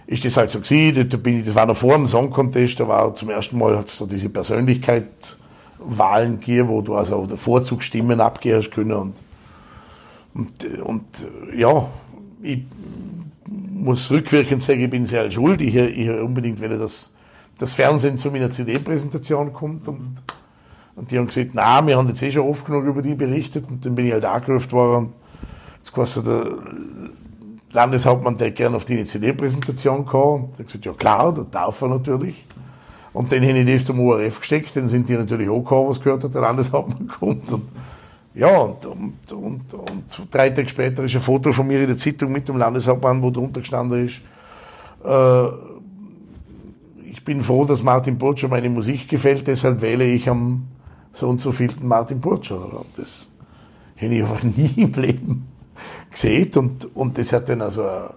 ist das halt so gewesen, da bin ich, das war noch vor dem Song Contest, da war zum ersten Mal hat es diese Persönlichkeitswahlen gegeben, wo du also der Vorzugsstimmen abgehen können und, und, und ja, ich muss rückwirkend sagen, ich bin sehr schuld. Ich, ich unbedingt, wenn das, das Fernsehen zu meiner CD-Präsentation kommt und, und die haben gesagt, na, wir haben jetzt eh schon oft genug über die berichtet und dann bin ich halt angerufen worden und jetzt kostet der, Landeshauptmann der gerne auf die CD-Präsentation kommen. Ich gesagt, ja klar, da darf er natürlich. Und dann hätte ich das zum ORF gesteckt, dann sind die natürlich auch gekommen, was gehört hat, der Landeshauptmann kommt. Und ja, und, und, und, und drei Tage später ist ein Foto von mir in der Zeitung mit dem Landeshauptmann, wo drunter gestanden ist, äh, ich bin froh, dass Martin Burtscher meine Musik gefällt, deshalb wähle ich am so und so vielten Martin Burtscher. Das hätte ich aber nie im Leben gesehen. Und, und das hat dann also ein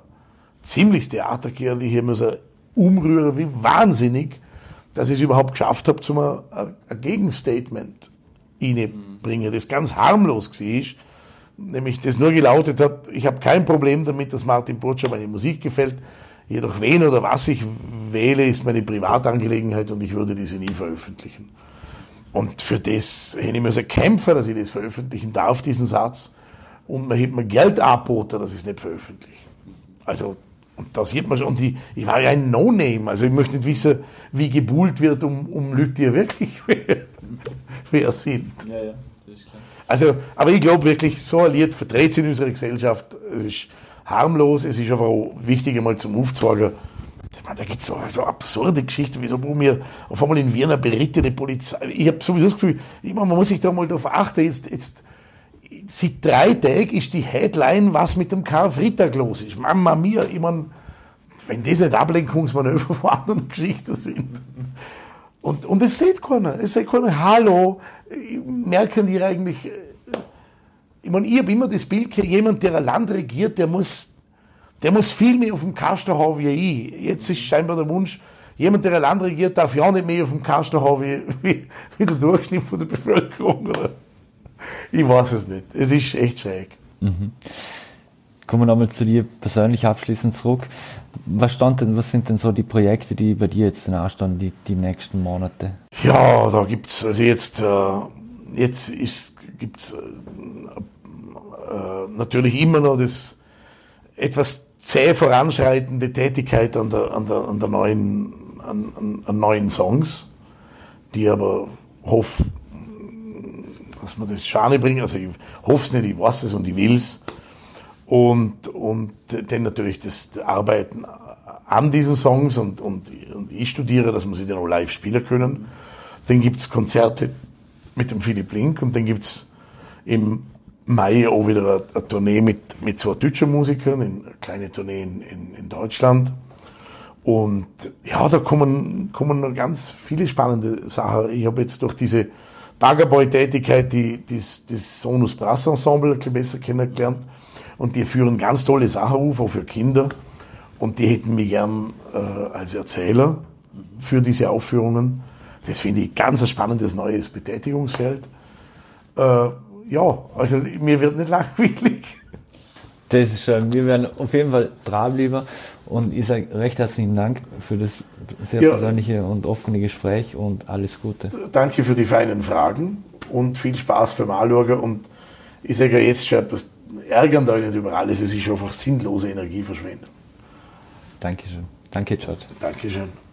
ziemliches Theater gegeben. Ich habe so umrühren wie wahnsinnig, dass ich es überhaupt geschafft habe, zum ein, Gegenstatement bringen, das ganz harmlos war, nämlich das nur gelautet hat, ich habe kein Problem damit, dass Martin Burtscher meine Musik gefällt, jedoch wen oder was ich wähle, ist meine Privatangelegenheit und ich würde diese nie veröffentlichen. Und für das hätte ich mir so kämpfen, dass ich das veröffentlichen darf, diesen Satz. Und man hätte mir Geld angeboten, dass ich es nicht veröffentliche. Also, und da sieht man schon, und ich, ich war ja ein No-Name, also ich möchte nicht wissen, wie gebuhlt wird, um, um Leute, die wirklich wer sind. Ja, ja, das ist klar. Also, aber ich glaube wirklich, so Lied verdreht sich in unserer Gesellschaft. Es ist harmlos, es ist aber auch wichtig, einmal zum Aufzeigen. Da gibt es so, so absurde Geschichten, wieso wo mir auf einmal in Wiener berittete Polizei. Ich habe sowieso das Gefühl, meine, man muss sich da mal darauf achten, jetzt, jetzt seit drei Tagen ist die Headline, was mit dem Karfreitag los ist. Mama mia, ich meine, wenn das nicht Ablenkungsmanöver von anderen Geschichten sind. Und, und es sieht keiner. Es sieht keiner, hallo, merken die eigentlich, ich meine, ich habe immer das Bild, jemand, der ein Land regiert, der muss, der muss viel mehr auf dem Kasten haben wie ich. Jetzt ist scheinbar der Wunsch, jemand, der ein Land regiert, darf ja auch nicht mehr auf dem Kasten haben wie, wie, wie der Durchschnitt von der Bevölkerung. Oder? Ich weiß es nicht. Es ist echt schräg. Mhm. Kommen wir nochmal zu dir persönlich abschließend zurück. Was, stand denn, was sind denn so die Projekte, die bei dir jetzt anstehen, die, die nächsten Monate? Ja, da gibt es, also jetzt, äh, jetzt gibt es äh, äh, natürlich immer noch das etwas zäh voranschreitende Tätigkeit an der, an der, an der neuen, an, an, neuen Songs, die aber hoffe, dass man das Schane bringen. Also ich hoffe es nicht, ich weiß es und ich will es und, und dann natürlich das Arbeiten an diesen Songs und, und, und ich studiere, dass wir sie dann auch live spielen können. Dann gibt's Konzerte mit dem Philipp Link und dann gibt's im Mai auch wieder eine, Tournee mit, mit zwei deutschen Musikern, eine kleine Tournee in, in, Deutschland. Und ja, da kommen, kommen noch ganz viele spannende Sachen. Ich habe jetzt durch diese Baggerboy-Tätigkeit die, das, das Sonus Brass Ensemble ein bisschen besser kennengelernt. Und die führen ganz tolle Sachen auf, auch für Kinder. Und die hätten mich gern äh, als Erzähler für diese Aufführungen. Das finde ich ganz ein spannendes neues Betätigungsfeld. Äh, ja, also mir wird nicht langweilig. Das ist schön. Wir werden auf jeden Fall dranbleiben. Und ich sage recht herzlichen Dank für das sehr ja. persönliche und offene Gespräch und alles Gute. Danke für die feinen Fragen und viel Spaß beim Anschauen. Und ich sage jetzt schon etwas ärgern euch nicht über alles, es ist einfach sinnlose Energieverschwendung. Dankeschön. Danke, George. Dankeschön.